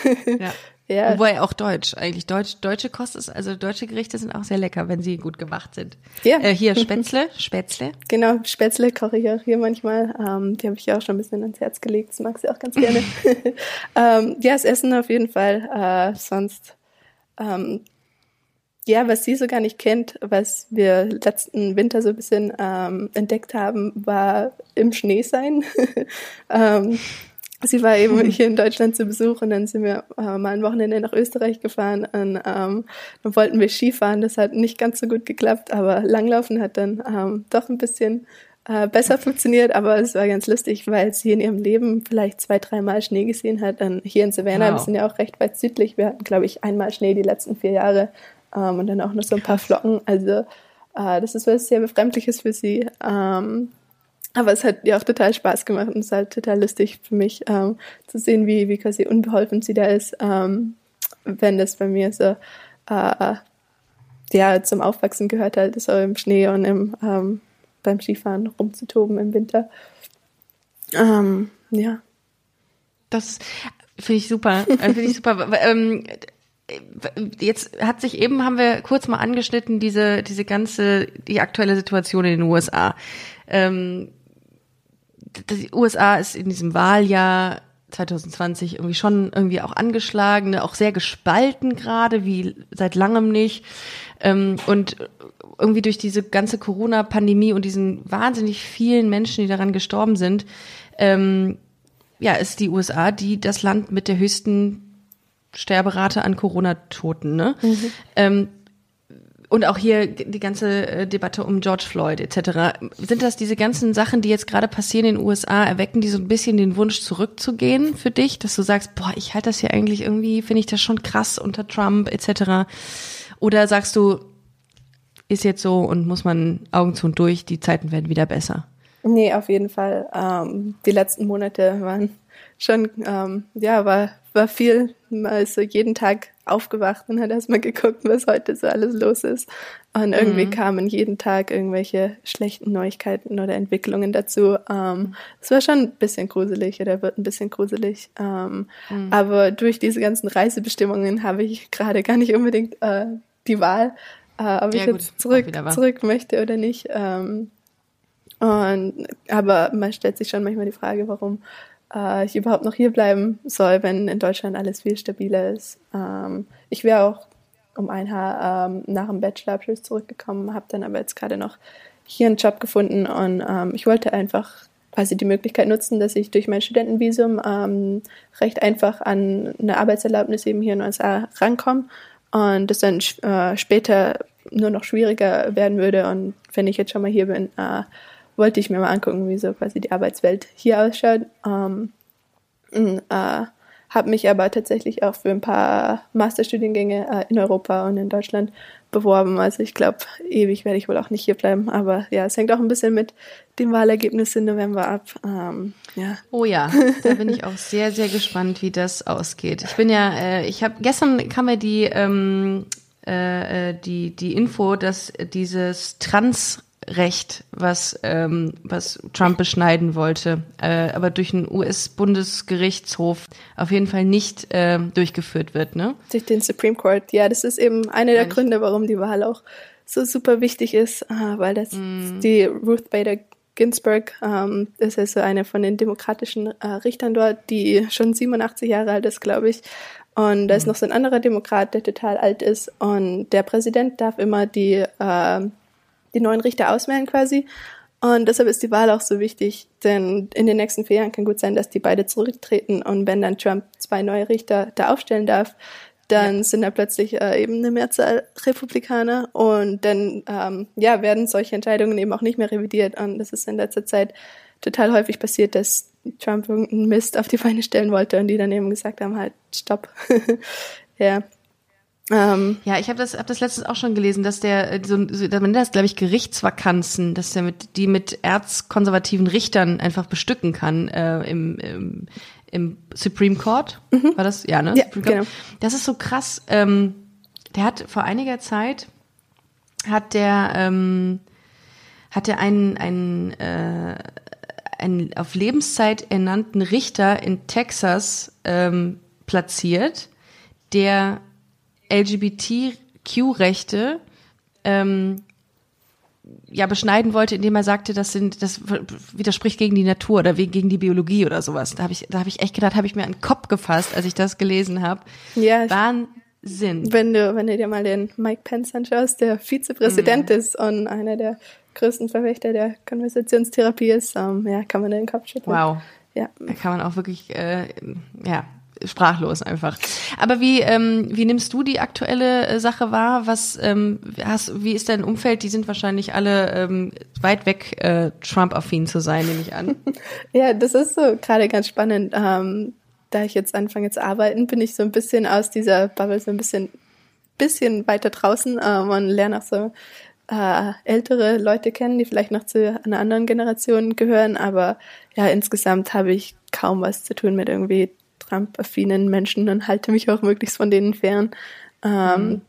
[SPEAKER 2] ja.
[SPEAKER 3] Ja.
[SPEAKER 2] Wobei auch Deutsch, eigentlich Deutsch, deutsche Kost ist, also deutsche Gerichte sind auch sehr lecker, wenn sie gut gemacht sind.
[SPEAKER 3] Ja.
[SPEAKER 2] Äh, hier Spätzle, Spätzle.
[SPEAKER 3] Genau, Spätzle koche ich auch hier manchmal. Ähm, die habe ich ja auch schon ein bisschen ans Herz gelegt. Das mag sie auch ganz gerne. ähm, ja, das Essen auf jeden Fall. Äh, sonst, ähm, ja, was sie so gar nicht kennt, was wir letzten Winter so ein bisschen ähm, entdeckt haben, war im Schnee sein. ähm, sie war eben hier in Deutschland zu Besuch und dann sind wir äh, mal ein Wochenende nach Österreich gefahren und ähm, dann wollten wir Skifahren. Das hat nicht ganz so gut geklappt, aber Langlaufen hat dann ähm, doch ein bisschen äh, besser funktioniert, aber es war ganz lustig, weil sie in ihrem Leben vielleicht zwei, dreimal Schnee gesehen hat. Und hier in Savannah, wow. wir sind ja auch recht weit südlich, wir hatten, glaube ich, einmal Schnee die letzten vier Jahre ähm, und dann auch noch so ein paar Flocken. Also äh, das ist was sehr Befremdliches für sie. Ähm, aber es hat ihr auch total Spaß gemacht und es ist halt total lustig für mich ähm, zu sehen, wie, wie quasi unbeholfen sie da ist, ähm, wenn das bei mir so äh, ja, zum Aufwachsen gehört halt, so im Schnee und im, ähm, beim Skifahren rumzutoben im Winter. Ähm, ja.
[SPEAKER 2] Das finde ich super. Äh, finde ich super. ähm, jetzt hat sich eben, haben wir kurz mal angeschnitten, diese, diese ganze, die aktuelle Situation in den USA. Ähm, die USA ist in diesem Wahljahr 2020 irgendwie schon irgendwie auch angeschlagen, ne, auch sehr gespalten gerade, wie seit langem nicht. Ähm, und irgendwie durch diese ganze Corona-Pandemie und diesen wahnsinnig vielen Menschen, die daran gestorben sind, ähm, ja, ist die USA die das Land mit der höchsten Sterberate an Corona-Toten. Ne? Mhm. Ähm, und auch hier die ganze äh, Debatte um George Floyd etc. Sind das diese ganzen Sachen, die jetzt gerade passieren in den USA, erwecken die so ein bisschen den Wunsch zurückzugehen für dich, dass du sagst, boah, ich halte das hier eigentlich irgendwie, finde ich das schon krass unter Trump etc. Oder sagst du, ist jetzt so und muss man Augen zu und durch, die Zeiten werden wieder besser?
[SPEAKER 3] Nee, auf jeden Fall. Ähm, die letzten Monate waren schon, ähm, ja, war, war viel, also jeden Tag aufgewacht und hat erstmal geguckt, was heute so alles los ist. Und irgendwie mhm. kamen jeden Tag irgendwelche schlechten Neuigkeiten oder Entwicklungen dazu. Ähm, es war schon ein bisschen gruselig oder wird ein bisschen gruselig. Ähm, mhm. Aber durch diese ganzen Reisebestimmungen habe ich gerade gar nicht unbedingt äh, die Wahl, äh, ob ja, ich gut, jetzt zurück, zurück möchte oder nicht. Ähm, und, aber man stellt sich schon manchmal die Frage, warum äh, ich überhaupt noch hier bleiben soll, wenn in Deutschland alles viel stabiler ist. Ähm, ich wäre auch um ein Haar ähm, nach dem Bachelorabschluss zurückgekommen, habe dann aber jetzt gerade noch hier einen Job gefunden und ähm, ich wollte einfach quasi die Möglichkeit nutzen, dass ich durch mein Studentenvisum ähm, recht einfach an eine Arbeitserlaubnis eben hier in den USA rankomme und das dann äh, später nur noch schwieriger werden würde und wenn ich jetzt schon mal hier bin, äh, wollte ich mir mal angucken, wie so quasi die Arbeitswelt hier ausschaut. Ähm, äh, habe mich aber tatsächlich auch für ein paar Masterstudiengänge äh, in Europa und in Deutschland beworben. Also ich glaube, ewig werde ich wohl auch nicht hier bleiben. Aber ja, es hängt auch ein bisschen mit dem Wahlergebnis im November ab. Ähm, ja.
[SPEAKER 2] Oh ja, da bin ich auch sehr, sehr gespannt, wie das ausgeht. Ich bin ja, äh, ich habe gestern kam mir die ähm, äh, äh die die Info, dass dieses Trans Recht, was, ähm, was Trump beschneiden wollte, äh, aber durch einen US-Bundesgerichtshof auf jeden Fall nicht äh, durchgeführt wird, ne?
[SPEAKER 3] Durch den Supreme Court, ja, das ist eben einer der Gründe, warum die Wahl auch so super wichtig ist, äh, weil das mm. die Ruth Bader Ginsburg ähm, ist also eine von den demokratischen äh, Richtern dort, die schon 87 Jahre alt ist, glaube ich. Und da ist mhm. noch so ein anderer Demokrat, der total alt ist. Und der Präsident darf immer die äh, die neuen Richter auswählen quasi. Und deshalb ist die Wahl auch so wichtig, denn in den nächsten vier Jahren kann gut sein, dass die beide zurücktreten und wenn dann Trump zwei neue Richter da aufstellen darf, dann ja. sind da plötzlich äh, eben eine Mehrzahl Republikaner und dann ähm, ja werden solche Entscheidungen eben auch nicht mehr revidiert und das ist in letzter Zeit total häufig passiert, dass Trump irgendeinen Mist auf die Beine stellen wollte und die dann eben gesagt haben halt Stopp. ja.
[SPEAKER 2] Ähm, ja, ich habe das, hab das letztens auch schon gelesen, dass der, äh, so, man nennt das, glaube ich, Gerichtsvakanzen, dass der mit, die mit erzkonservativen Richtern einfach bestücken kann äh, im, im, im Supreme Court. Mhm. War das? Ja, ne?
[SPEAKER 3] Ja, genau.
[SPEAKER 2] Das ist so krass. Ähm, der hat vor einiger Zeit hat der ähm, hat er einen, einen, äh, einen auf Lebenszeit ernannten Richter in Texas ähm, platziert, der LGBTQ-Rechte ähm, ja beschneiden wollte, indem er sagte, das sind, das widerspricht gegen die Natur oder gegen die Biologie oder sowas. Da habe ich, da habe ich echt gedacht, habe ich mir einen Kopf gefasst, als ich das gelesen habe. Ja. Wahnsinn.
[SPEAKER 3] Wenn du, wenn du dir mal den Mike Pence anschaust, der Vizepräsident mhm. ist und einer der größten Verfechter der Konversationstherapie ist, ähm, ja, kann man den Kopf schütteln.
[SPEAKER 2] Wow. Ja. Da kann man auch wirklich, äh, ja, sprachlos einfach. Aber wie, ähm, wie nimmst du die aktuelle äh, Sache wahr? Was ähm, hast, wie ist dein Umfeld? Die sind wahrscheinlich alle ähm, weit weg, äh, Trump-affin zu sein, nehme ich an.
[SPEAKER 3] ja, das ist so gerade ganz spannend. Ähm, da ich jetzt anfange zu arbeiten, bin ich so ein bisschen aus dieser Bubble so ein bisschen bisschen weiter draußen äh, man lernt auch so äh, ältere Leute kennen, die vielleicht noch zu einer anderen Generation gehören, aber ja, insgesamt habe ich kaum was zu tun mit irgendwie Trump-affinen Menschen und halte mich auch möglichst von denen fern. Ähm, mhm.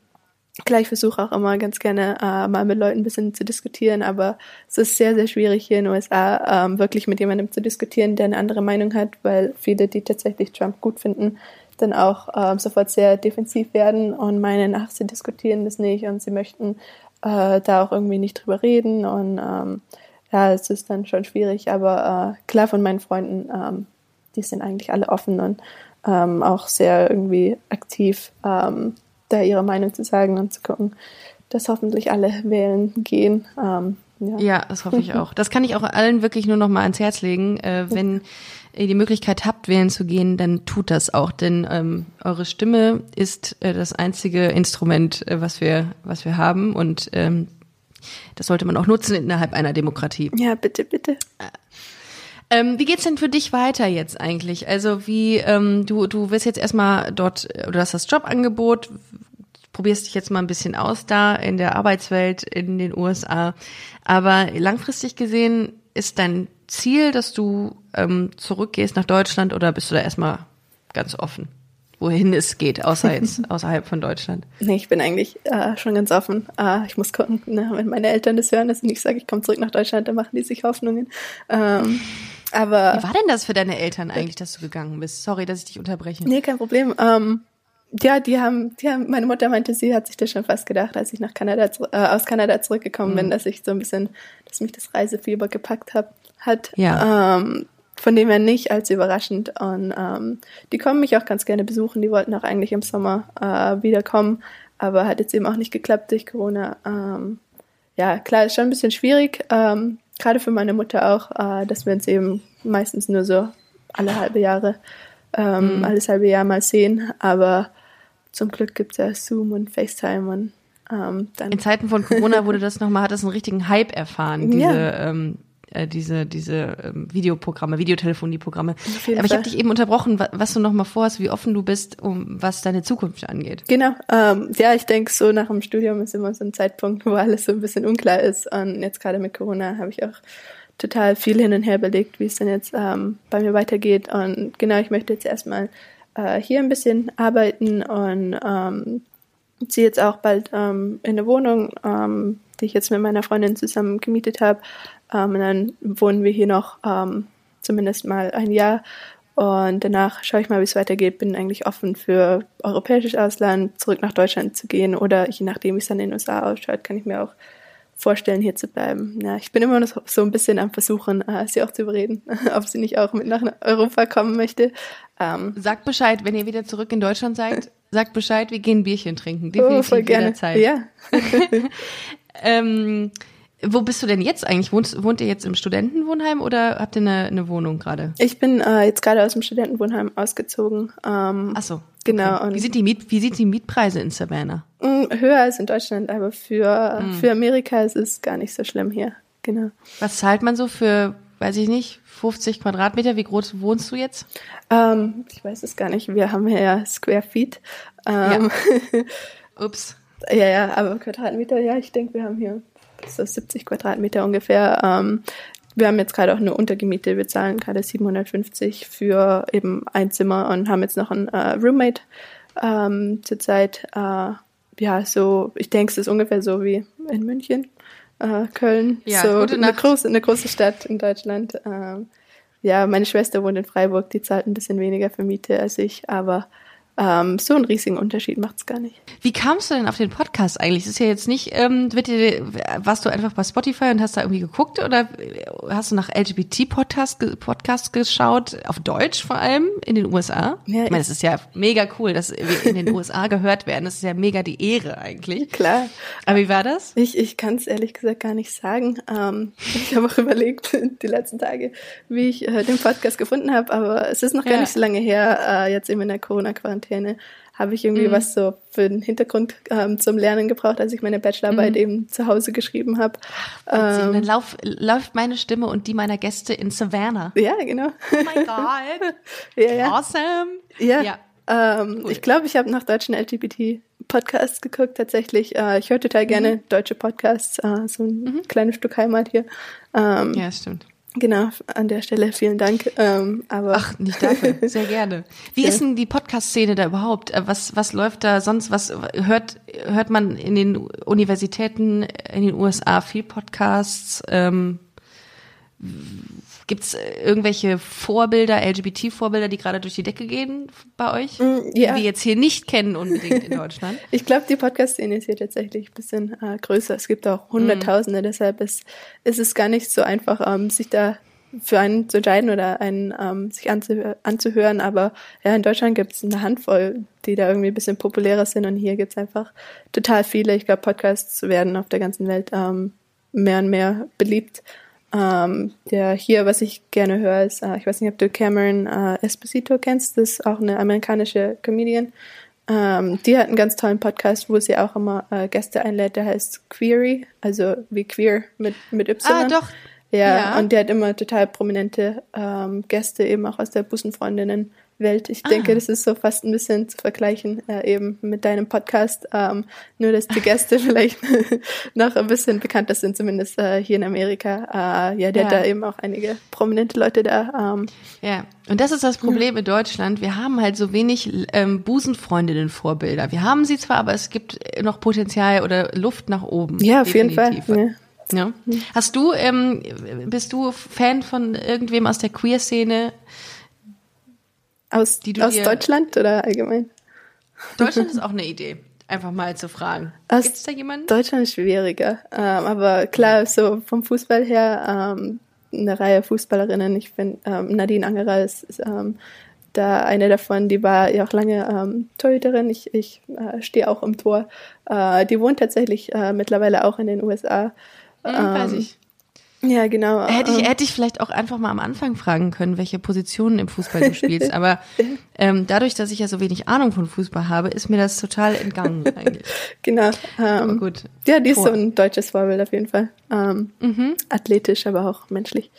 [SPEAKER 3] Klar, ich versuche auch immer ganz gerne äh, mal mit Leuten ein bisschen zu diskutieren, aber es ist sehr, sehr schwierig hier in den USA ähm, wirklich mit jemandem zu diskutieren, der eine andere Meinung hat, weil viele, die tatsächlich Trump gut finden, dann auch ähm, sofort sehr defensiv werden und meinen, ach, sie diskutieren das nicht und sie möchten äh, da auch irgendwie nicht drüber reden und ähm, ja, es ist dann schon schwierig, aber äh, klar von meinen Freunden, ähm, die sind eigentlich alle offen und ähm, auch sehr irgendwie aktiv, ähm, da ihre Meinung zu sagen und zu gucken, dass hoffentlich alle wählen gehen. Ähm,
[SPEAKER 2] ja. ja, das hoffe ich auch. Das kann ich auch allen wirklich nur noch mal ans Herz legen, äh, wenn ihr die Möglichkeit habt, wählen zu gehen, dann tut das auch, denn ähm, eure Stimme ist äh, das einzige Instrument, äh, was wir, was wir haben und ähm, das sollte man auch nutzen innerhalb einer Demokratie.
[SPEAKER 3] Ja, bitte, bitte.
[SPEAKER 2] Ähm, wie geht's denn für dich weiter jetzt eigentlich? Also wie ähm, du du wirst jetzt erstmal dort, du hast das Jobangebot, probierst dich jetzt mal ein bisschen aus da in der Arbeitswelt in den USA, aber langfristig gesehen ist dein Ziel, dass du ähm, zurückgehst nach Deutschland oder bist du da erstmal ganz offen? Wohin es geht, außer jetzt außerhalb von Deutschland?
[SPEAKER 3] Nee, ich bin eigentlich äh, schon ganz offen. Äh, ich muss gucken, ne, wenn meine Eltern das hören, dass ich nicht sage, ich komme zurück nach Deutschland, dann machen die sich Hoffnungen. Ähm, aber
[SPEAKER 2] Wie war denn das für deine Eltern eigentlich, dass du gegangen bist? Sorry, dass ich dich unterbreche.
[SPEAKER 3] Nee, kein Problem. Ähm, ja, die haben, die haben, meine Mutter meinte, sie hat sich das schon fast gedacht, als ich nach Kanada, äh, aus Kanada zurückgekommen mhm. bin, dass ich so ein bisschen, dass mich das Reisefieber gepackt hab, hat. Ja. Ähm, von dem her nicht als überraschend. Und ähm, die kommen mich auch ganz gerne besuchen. Die wollten auch eigentlich im Sommer äh, wiederkommen, aber hat jetzt eben auch nicht geklappt durch Corona. Ähm, ja, klar, ist schon ein bisschen schwierig, ähm, gerade für meine Mutter auch, äh, dass wir uns eben meistens nur so alle halbe Jahre, ähm, mhm. alles halbe Jahr mal sehen. Aber zum Glück gibt's ja Zoom und FaceTime und ähm, dann.
[SPEAKER 2] In Zeiten von Corona wurde das nochmal, hat das einen richtigen Hype erfahren, diese ja. ähm, äh, diese, diese ähm, Videoprogramme, Videotelefonieprogramme. Aber ich habe dich eben unterbrochen, was, was du noch mal vorhast, wie offen du bist, um was deine Zukunft angeht.
[SPEAKER 3] Genau. Ähm, ja, ich denke, so nach dem Studium ist immer so ein Zeitpunkt, wo alles so ein bisschen unklar ist. Und jetzt gerade mit Corona habe ich auch total viel hin und her belegt, wie es denn jetzt ähm, bei mir weitergeht. Und genau, ich möchte jetzt erstmal äh, hier ein bisschen arbeiten und ähm, ziehe jetzt auch bald ähm, in eine Wohnung, ähm, die ich jetzt mit meiner Freundin zusammen gemietet habe. Ähm, und dann wohnen wir hier noch ähm, zumindest mal ein Jahr. Und danach schaue ich mal, wie es weitergeht. Bin eigentlich offen für europäisches Ausland, zurück nach Deutschland zu gehen oder je nachdem, wie es dann in den USA ausschaut, kann ich mir auch vorstellen, hier zu bleiben. Ja, ich bin immer noch so ein bisschen am Versuchen, äh, sie auch zu überreden, ob sie nicht auch mit nach Europa kommen möchte.
[SPEAKER 2] Ähm, sagt Bescheid, wenn ihr wieder zurück in Deutschland seid. Sagt Bescheid, wir gehen ein Bierchen trinken. Definitiv oh, voll gerne. Jederzeit. Ja. ähm, wo bist du denn jetzt eigentlich? Wohnt, wohnt ihr jetzt im Studentenwohnheim oder habt ihr eine, eine Wohnung gerade?
[SPEAKER 3] Ich bin äh, jetzt gerade aus dem Studentenwohnheim ausgezogen.
[SPEAKER 2] Ähm, Ach so.
[SPEAKER 3] Genau.
[SPEAKER 2] Okay. Wie sind die Miet, wie sind die Mietpreise in Savannah?
[SPEAKER 3] Mm, höher als in Deutschland, aber für, mm. für Amerika ist es gar nicht so schlimm hier. Genau.
[SPEAKER 2] Was zahlt man so für, weiß ich nicht, 50 Quadratmeter? Wie groß wohnst du jetzt?
[SPEAKER 3] Ähm, ich weiß es gar nicht. Wir haben ja Square Feet. Ähm,
[SPEAKER 2] ja. Ups.
[SPEAKER 3] Ja, ja, aber Quadratmeter, ja, ich denke, wir haben hier so 70 Quadratmeter ungefähr. Ähm, wir haben jetzt gerade auch eine Untergemiete. Wir zahlen gerade 750 für eben ein Zimmer und haben jetzt noch einen äh, Roommate ähm, zurzeit. Äh, ja, so, ich denke, es ist ungefähr so wie in München, äh, Köln. Ja, so eine große, eine große Stadt in Deutschland. Ähm, ja, meine Schwester wohnt in Freiburg, die zahlt ein bisschen weniger für Miete als ich, aber ähm, so einen riesigen Unterschied macht es gar nicht.
[SPEAKER 2] Wie kamst du denn auf den Podcast eigentlich? Das ist ja jetzt nicht, ähm, dir, warst du einfach bei Spotify und hast da irgendwie geguckt oder hast du nach LGBT-Podcasts Podcast geschaut, auf Deutsch vor allem, in den USA? Ja, ich meine, es ist ja mega cool, dass wir in den USA gehört werden. Das ist ja mega die Ehre eigentlich.
[SPEAKER 3] Klar.
[SPEAKER 2] Aber wie war das?
[SPEAKER 3] Ich, ich kann es ehrlich gesagt gar nicht sagen. Ähm, ich habe auch überlegt die letzten Tage, wie ich äh, den Podcast gefunden habe, aber es ist noch gar ja. nicht so lange her, äh, jetzt eben in der Corona-Quarantäne habe ich irgendwie mhm. was so für den Hintergrund ähm, zum Lernen gebraucht, als ich meine Bachelorarbeit mhm. eben zu Hause geschrieben habe.
[SPEAKER 2] Ähm, dann lauf, läuft meine Stimme und die meiner Gäste in Savannah.
[SPEAKER 3] Ja, genau.
[SPEAKER 2] Oh mein Gott.
[SPEAKER 3] ja, ja.
[SPEAKER 2] Awesome.
[SPEAKER 3] Ja. ja. Ähm, cool. Ich glaube, ich habe nach deutschen LGBT-Podcasts geguckt tatsächlich. Äh, ich höre total gerne mhm. deutsche Podcasts, äh, so ein mhm. kleines Stück Heimat hier.
[SPEAKER 2] Ähm, ja, stimmt.
[SPEAKER 3] Genau, an der Stelle vielen Dank. Ähm, aber
[SPEAKER 2] Ach, nicht dafür, sehr gerne. Wie ja. ist denn die Podcast-Szene da überhaupt? Äh, was, was läuft da sonst? Was hört, hört man in den Universitäten in den USA viel Podcasts? Ähm, Gibt es irgendwelche Vorbilder, LGBT-Vorbilder, die gerade durch die Decke gehen bei euch? Mm, ja. Die wir jetzt hier nicht kennen unbedingt in Deutschland?
[SPEAKER 3] ich glaube, die Podcast-Szene ist hier tatsächlich ein bisschen äh, größer. Es gibt auch Hunderttausende, mm. deshalb ist, ist es gar nicht so einfach, ähm, sich da für einen zu entscheiden oder einen ähm, sich anzuhör anzuhören. Aber ja, in Deutschland gibt es eine Handvoll, die da irgendwie ein bisschen populärer sind und hier gibt es einfach total viele. Ich glaube, Podcasts werden auf der ganzen Welt ähm, mehr und mehr beliebt. Ähm, der hier, was ich gerne höre, ist, äh, ich weiß nicht, ob du Cameron äh, Esposito kennst, das ist auch eine amerikanische Comedian. Ähm, die hat einen ganz tollen Podcast, wo sie auch immer äh, Gäste einlädt, der heißt Query, also wie queer mit, mit Y.
[SPEAKER 2] Ah, doch.
[SPEAKER 3] Ja, ja. und der hat immer total prominente ähm, Gäste, eben auch aus der Busenfreundinnen Welt. Ich denke, ah. das ist so fast ein bisschen zu vergleichen äh, eben mit deinem Podcast. Ähm, nur, dass die Gäste vielleicht noch ein bisschen bekannter sind, zumindest äh, hier in Amerika. Äh, ja, der ja. hat da eben auch einige prominente Leute da. Ähm.
[SPEAKER 2] Ja, und das ist das Problem in Deutschland. Wir haben halt so wenig ähm, Busenfreundinnen-Vorbilder. Wir haben sie zwar, aber es gibt noch Potenzial oder Luft nach oben.
[SPEAKER 3] Ja, auf jeden Fall. Ja.
[SPEAKER 2] Ja. Hast du, ähm, bist du Fan von irgendwem aus der Queer-Szene?
[SPEAKER 3] Aus, aus Deutschland oder allgemein?
[SPEAKER 2] Deutschland ist auch eine Idee. Einfach mal zu fragen. Gibt es da jemanden?
[SPEAKER 3] Deutschland ist schwieriger. Ähm, aber klar, so vom Fußball her, ähm, eine Reihe Fußballerinnen. Ich finde, ähm, Nadine Angerer ist, ist ähm, da eine davon, die war ja auch lange ähm, Torhüterin. Ich, ich äh, stehe auch im Tor. Äh, die wohnt tatsächlich äh, mittlerweile auch in den USA.
[SPEAKER 2] Mhm, weiß ich.
[SPEAKER 3] Ja, genau.
[SPEAKER 2] Hätte ich, ähm. hätte ich vielleicht auch einfach mal am Anfang fragen können, welche Positionen im Fußball du spielst. Aber ähm, dadurch, dass ich ja so wenig Ahnung von Fußball habe, ist mir das total entgangen eigentlich.
[SPEAKER 3] genau. Ähm, aber gut. Ja, die ist Vor. so ein deutsches Vorbild auf jeden Fall. Ähm, mhm. Athletisch, aber auch menschlich.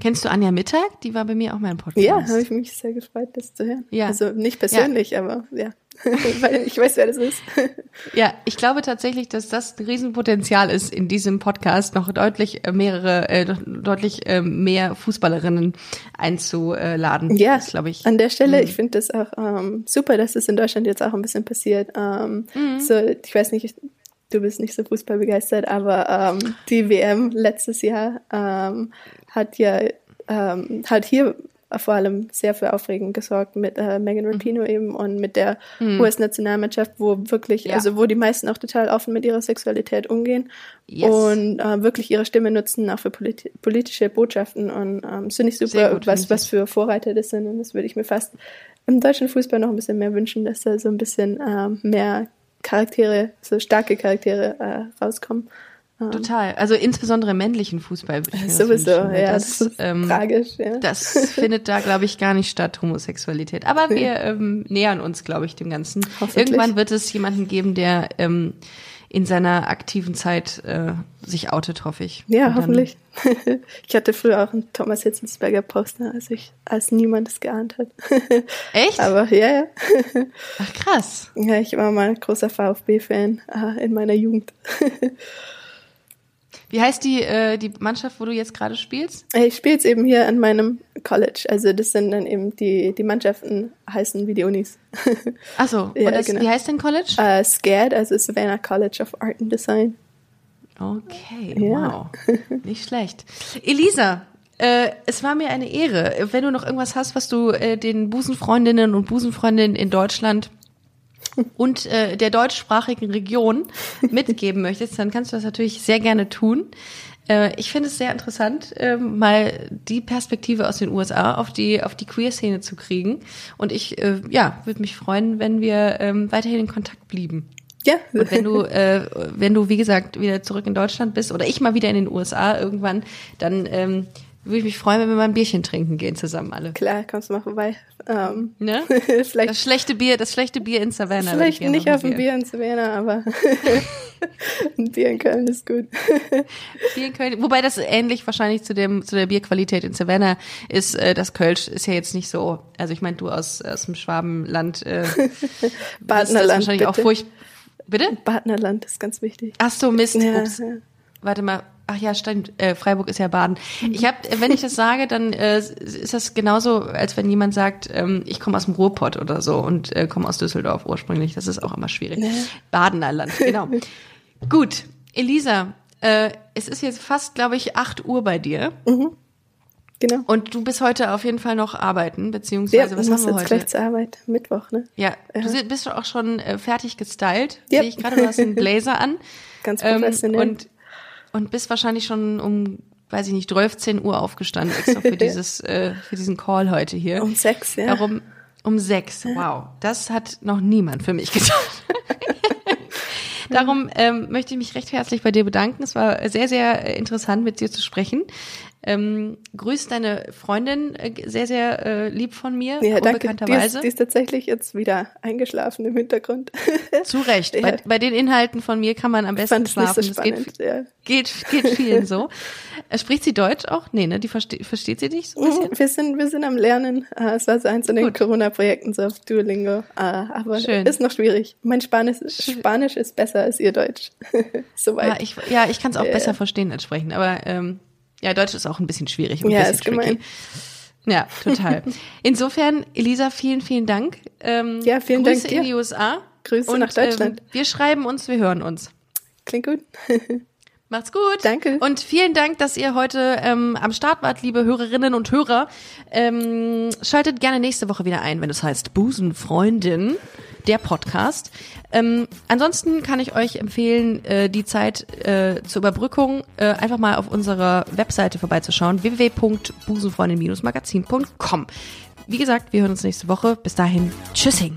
[SPEAKER 2] Kennst du Anja Mittag? Die war bei mir auch mal im Podcast.
[SPEAKER 3] Ja, habe ich mich sehr gefreut, das zu hören. Ja. Also nicht persönlich, ja. aber ja. Weil ich weiß, wer das ist.
[SPEAKER 2] ja, ich glaube tatsächlich, dass das ein Riesenpotenzial ist, in diesem Podcast noch deutlich äh, mehrere, äh, deutlich äh, mehr Fußballerinnen einzuladen.
[SPEAKER 3] Ja, glaube ich. An der Stelle, mhm. ich finde das auch ähm, super, dass es das in Deutschland jetzt auch ein bisschen passiert. Ähm, mhm. So, ich weiß nicht, du bist nicht so fußballbegeistert, aber ähm, die WM letztes Jahr ähm, hat ja ähm, hat hier vor allem sehr für Aufregung gesorgt mit äh, Megan mhm. Rapinoe mhm. eben und mit der mhm. US-Nationalmannschaft, wo wirklich, ja. also wo die meisten auch total offen mit ihrer Sexualität umgehen yes. und äh, wirklich ihre Stimme nutzen, auch für politi politische Botschaften und ähm, finde ich super, gut, was, was für Vorreiter das sind und das würde ich mir fast im deutschen Fußball noch ein bisschen mehr wünschen, dass da so ein bisschen ähm, mehr Charaktere, so starke Charaktere äh, rauskommen.
[SPEAKER 2] Total. Also insbesondere männlichen Fußball würde ich
[SPEAKER 3] Sowieso,
[SPEAKER 2] das wünschen.
[SPEAKER 3] ja. Das, das ist ähm, tragisch, ja.
[SPEAKER 2] Das findet da, glaube ich, gar nicht statt, Homosexualität. Aber wir ähm, nähern uns, glaube ich, dem Ganzen. Irgendwann wird es jemanden geben, der ähm, in seiner aktiven Zeit äh, sich outet, hoffe ich.
[SPEAKER 3] Ja, hoffentlich. ich hatte früher auch einen Thomas Hitzelsberger Poster, als ich, als niemand es geahnt hat.
[SPEAKER 2] Echt?
[SPEAKER 3] Aber ja, ja.
[SPEAKER 2] Ach krass.
[SPEAKER 3] Ja, ich war mal ein großer VfB-Fan äh, in meiner Jugend.
[SPEAKER 2] Wie heißt die, äh, die Mannschaft, wo du jetzt gerade spielst?
[SPEAKER 3] Ich spiele jetzt eben hier an meinem College. Also das sind dann eben die, die Mannschaften heißen wie die Unis.
[SPEAKER 2] Achso, ja, das, genau. wie heißt dein College?
[SPEAKER 3] Uh, SCAD, also Savannah College of Art and Design.
[SPEAKER 2] Okay, ja. wow. Nicht schlecht. Elisa, Äh, es war mir eine Ehre. Wenn du noch irgendwas hast, was du äh, den Busenfreundinnen und Busenfreundinnen in Deutschland und äh, der deutschsprachigen Region mitgeben möchtest, dann kannst du das natürlich sehr gerne tun. Äh, ich finde es sehr interessant, äh, mal die Perspektive aus den USA auf die auf die Queer-Szene zu kriegen. Und ich äh, ja würde mich freuen, wenn wir ähm, weiterhin in Kontakt blieben.
[SPEAKER 3] Ja.
[SPEAKER 2] Und wenn du, äh, wenn du, wie gesagt, wieder zurück in Deutschland bist oder ich mal wieder in den USA irgendwann, dann ähm, würde ich mich freuen, wenn wir mal ein Bierchen trinken gehen zusammen alle.
[SPEAKER 3] Klar, kommst du mal vorbei. Ähm,
[SPEAKER 2] Ne?
[SPEAKER 3] vielleicht
[SPEAKER 2] Das schlechte Bier, das schlechte Bier in Savannah.
[SPEAKER 3] vielleicht nicht auf ein Bier in Savannah, aber ein Bier in Köln ist gut.
[SPEAKER 2] Bier in Köln. Wobei das ähnlich wahrscheinlich zu dem zu der Bierqualität in Savannah ist. Äh, das Kölsch ist ja jetzt nicht so. Also ich meine, du aus aus dem Schwabenland. Äh,
[SPEAKER 3] Partnerland,
[SPEAKER 2] wahrscheinlich auch
[SPEAKER 3] bitte.
[SPEAKER 2] furcht. Bitte?
[SPEAKER 3] Partnerland ist ganz wichtig.
[SPEAKER 2] Ach so, Mist.
[SPEAKER 3] Ja,
[SPEAKER 2] Ups.
[SPEAKER 3] ja.
[SPEAKER 2] Warte mal. Ach ja, stimmt. Äh, Freiburg ist ja Baden. Ich habe, wenn ich das sage, dann äh, ist das genauso, als wenn jemand sagt, ähm, ich komme aus dem Ruhrpott oder so und äh, komme aus Düsseldorf ursprünglich. Das ist auch immer schwierig. Badener Land, genau. Gut, Elisa, äh, es ist jetzt fast, glaube ich, 8 Uhr bei dir
[SPEAKER 3] Genau.
[SPEAKER 2] und du bist heute auf jeden Fall noch arbeiten,
[SPEAKER 3] Ja,
[SPEAKER 2] beziehungsweise
[SPEAKER 3] ich
[SPEAKER 2] was haben wir
[SPEAKER 3] jetzt
[SPEAKER 2] heute?
[SPEAKER 3] gleich zur Arbeit. Mittwoch, ne?
[SPEAKER 2] Ja, du si- bist auch schon äh, fertig gestylt,
[SPEAKER 3] Ja.
[SPEAKER 2] sehe ich gerade. Du hast einen Blazer an.
[SPEAKER 3] Ganz
[SPEAKER 2] Ähm,
[SPEAKER 3] professionell.
[SPEAKER 2] und, und bist wahrscheinlich schon um, weiß ich nicht, 12 Uhr aufgestanden, extra für dieses, äh, für diesen Call heute hier.
[SPEAKER 3] um sechs, ja.
[SPEAKER 2] Darum um sechs. Wow, das hat noch niemand für mich getan. Darum ähm, möchte ich mich recht herzlich bei dir bedanken. Es war sehr, sehr äh, interessant, mit dir zu sprechen. Ähm, grüß deine Freundin äh, sehr, sehr äh, lieb von mir,
[SPEAKER 3] ja, danke. Die
[SPEAKER 2] unbekannterweise.
[SPEAKER 3] ist, die ist tatsächlich jetzt wieder eingeschlafen im Hintergrund.
[SPEAKER 2] Zu Recht.
[SPEAKER 3] Ja.
[SPEAKER 2] Bei, bei den Inhalten von mir kann man am besten
[SPEAKER 3] nicht
[SPEAKER 2] schlafen.
[SPEAKER 3] so
[SPEAKER 2] das geht,
[SPEAKER 3] spannend. ja.
[SPEAKER 2] geht, geht vielen so. Äh, Spricht sie Deutsch auch? Nee, ne? Die verste versteht sie dich so ein bisschen?
[SPEAKER 3] Mhm, Wir sind, wir sind am Lernen. Äh, Es war so eins von den. Corona-Projekten so auf Duolingo. Äh, Aber
[SPEAKER 2] Schön.
[SPEAKER 3] ist noch schwierig. Mein Spanisch, Spanisch ist besser als ihr Deutsch. Soweit.
[SPEAKER 2] Ja, ich, ja, ich kann es auch besser verstehen als sprechen, aber ähm, ja, Deutsch ist auch ein bisschen schwierig. und
[SPEAKER 3] Ja,
[SPEAKER 2] bisschen
[SPEAKER 3] ist gemein.
[SPEAKER 2] Ja, total. Insofern, Elisa, vielen, vielen Dank. Ähm,
[SPEAKER 3] Ja, vielen
[SPEAKER 2] Grüße
[SPEAKER 3] Dank
[SPEAKER 2] in
[SPEAKER 3] dir.
[SPEAKER 2] die USA.
[SPEAKER 3] Grüße
[SPEAKER 2] und,
[SPEAKER 3] nach Deutschland.
[SPEAKER 2] Ähm, wir schreiben uns, wir hören uns.
[SPEAKER 3] Klingt gut.
[SPEAKER 2] Macht's gut.
[SPEAKER 3] Danke.
[SPEAKER 2] Und vielen Dank, dass ihr heute ähm, am Start wart, liebe Hörerinnen und Hörer. Ähm, schaltet gerne nächste Woche wieder ein, wenn es heißt Busenfreundin, der Podcast. Ähm, ansonsten kann ich euch empfehlen, äh, die Zeit äh, zur Überbrückung äh, einfach mal auf unserer Webseite vorbeizuschauen, www.busenfreundin-magazin.com. Wie gesagt, wir hören uns nächste Woche. Bis dahin, tschüssing.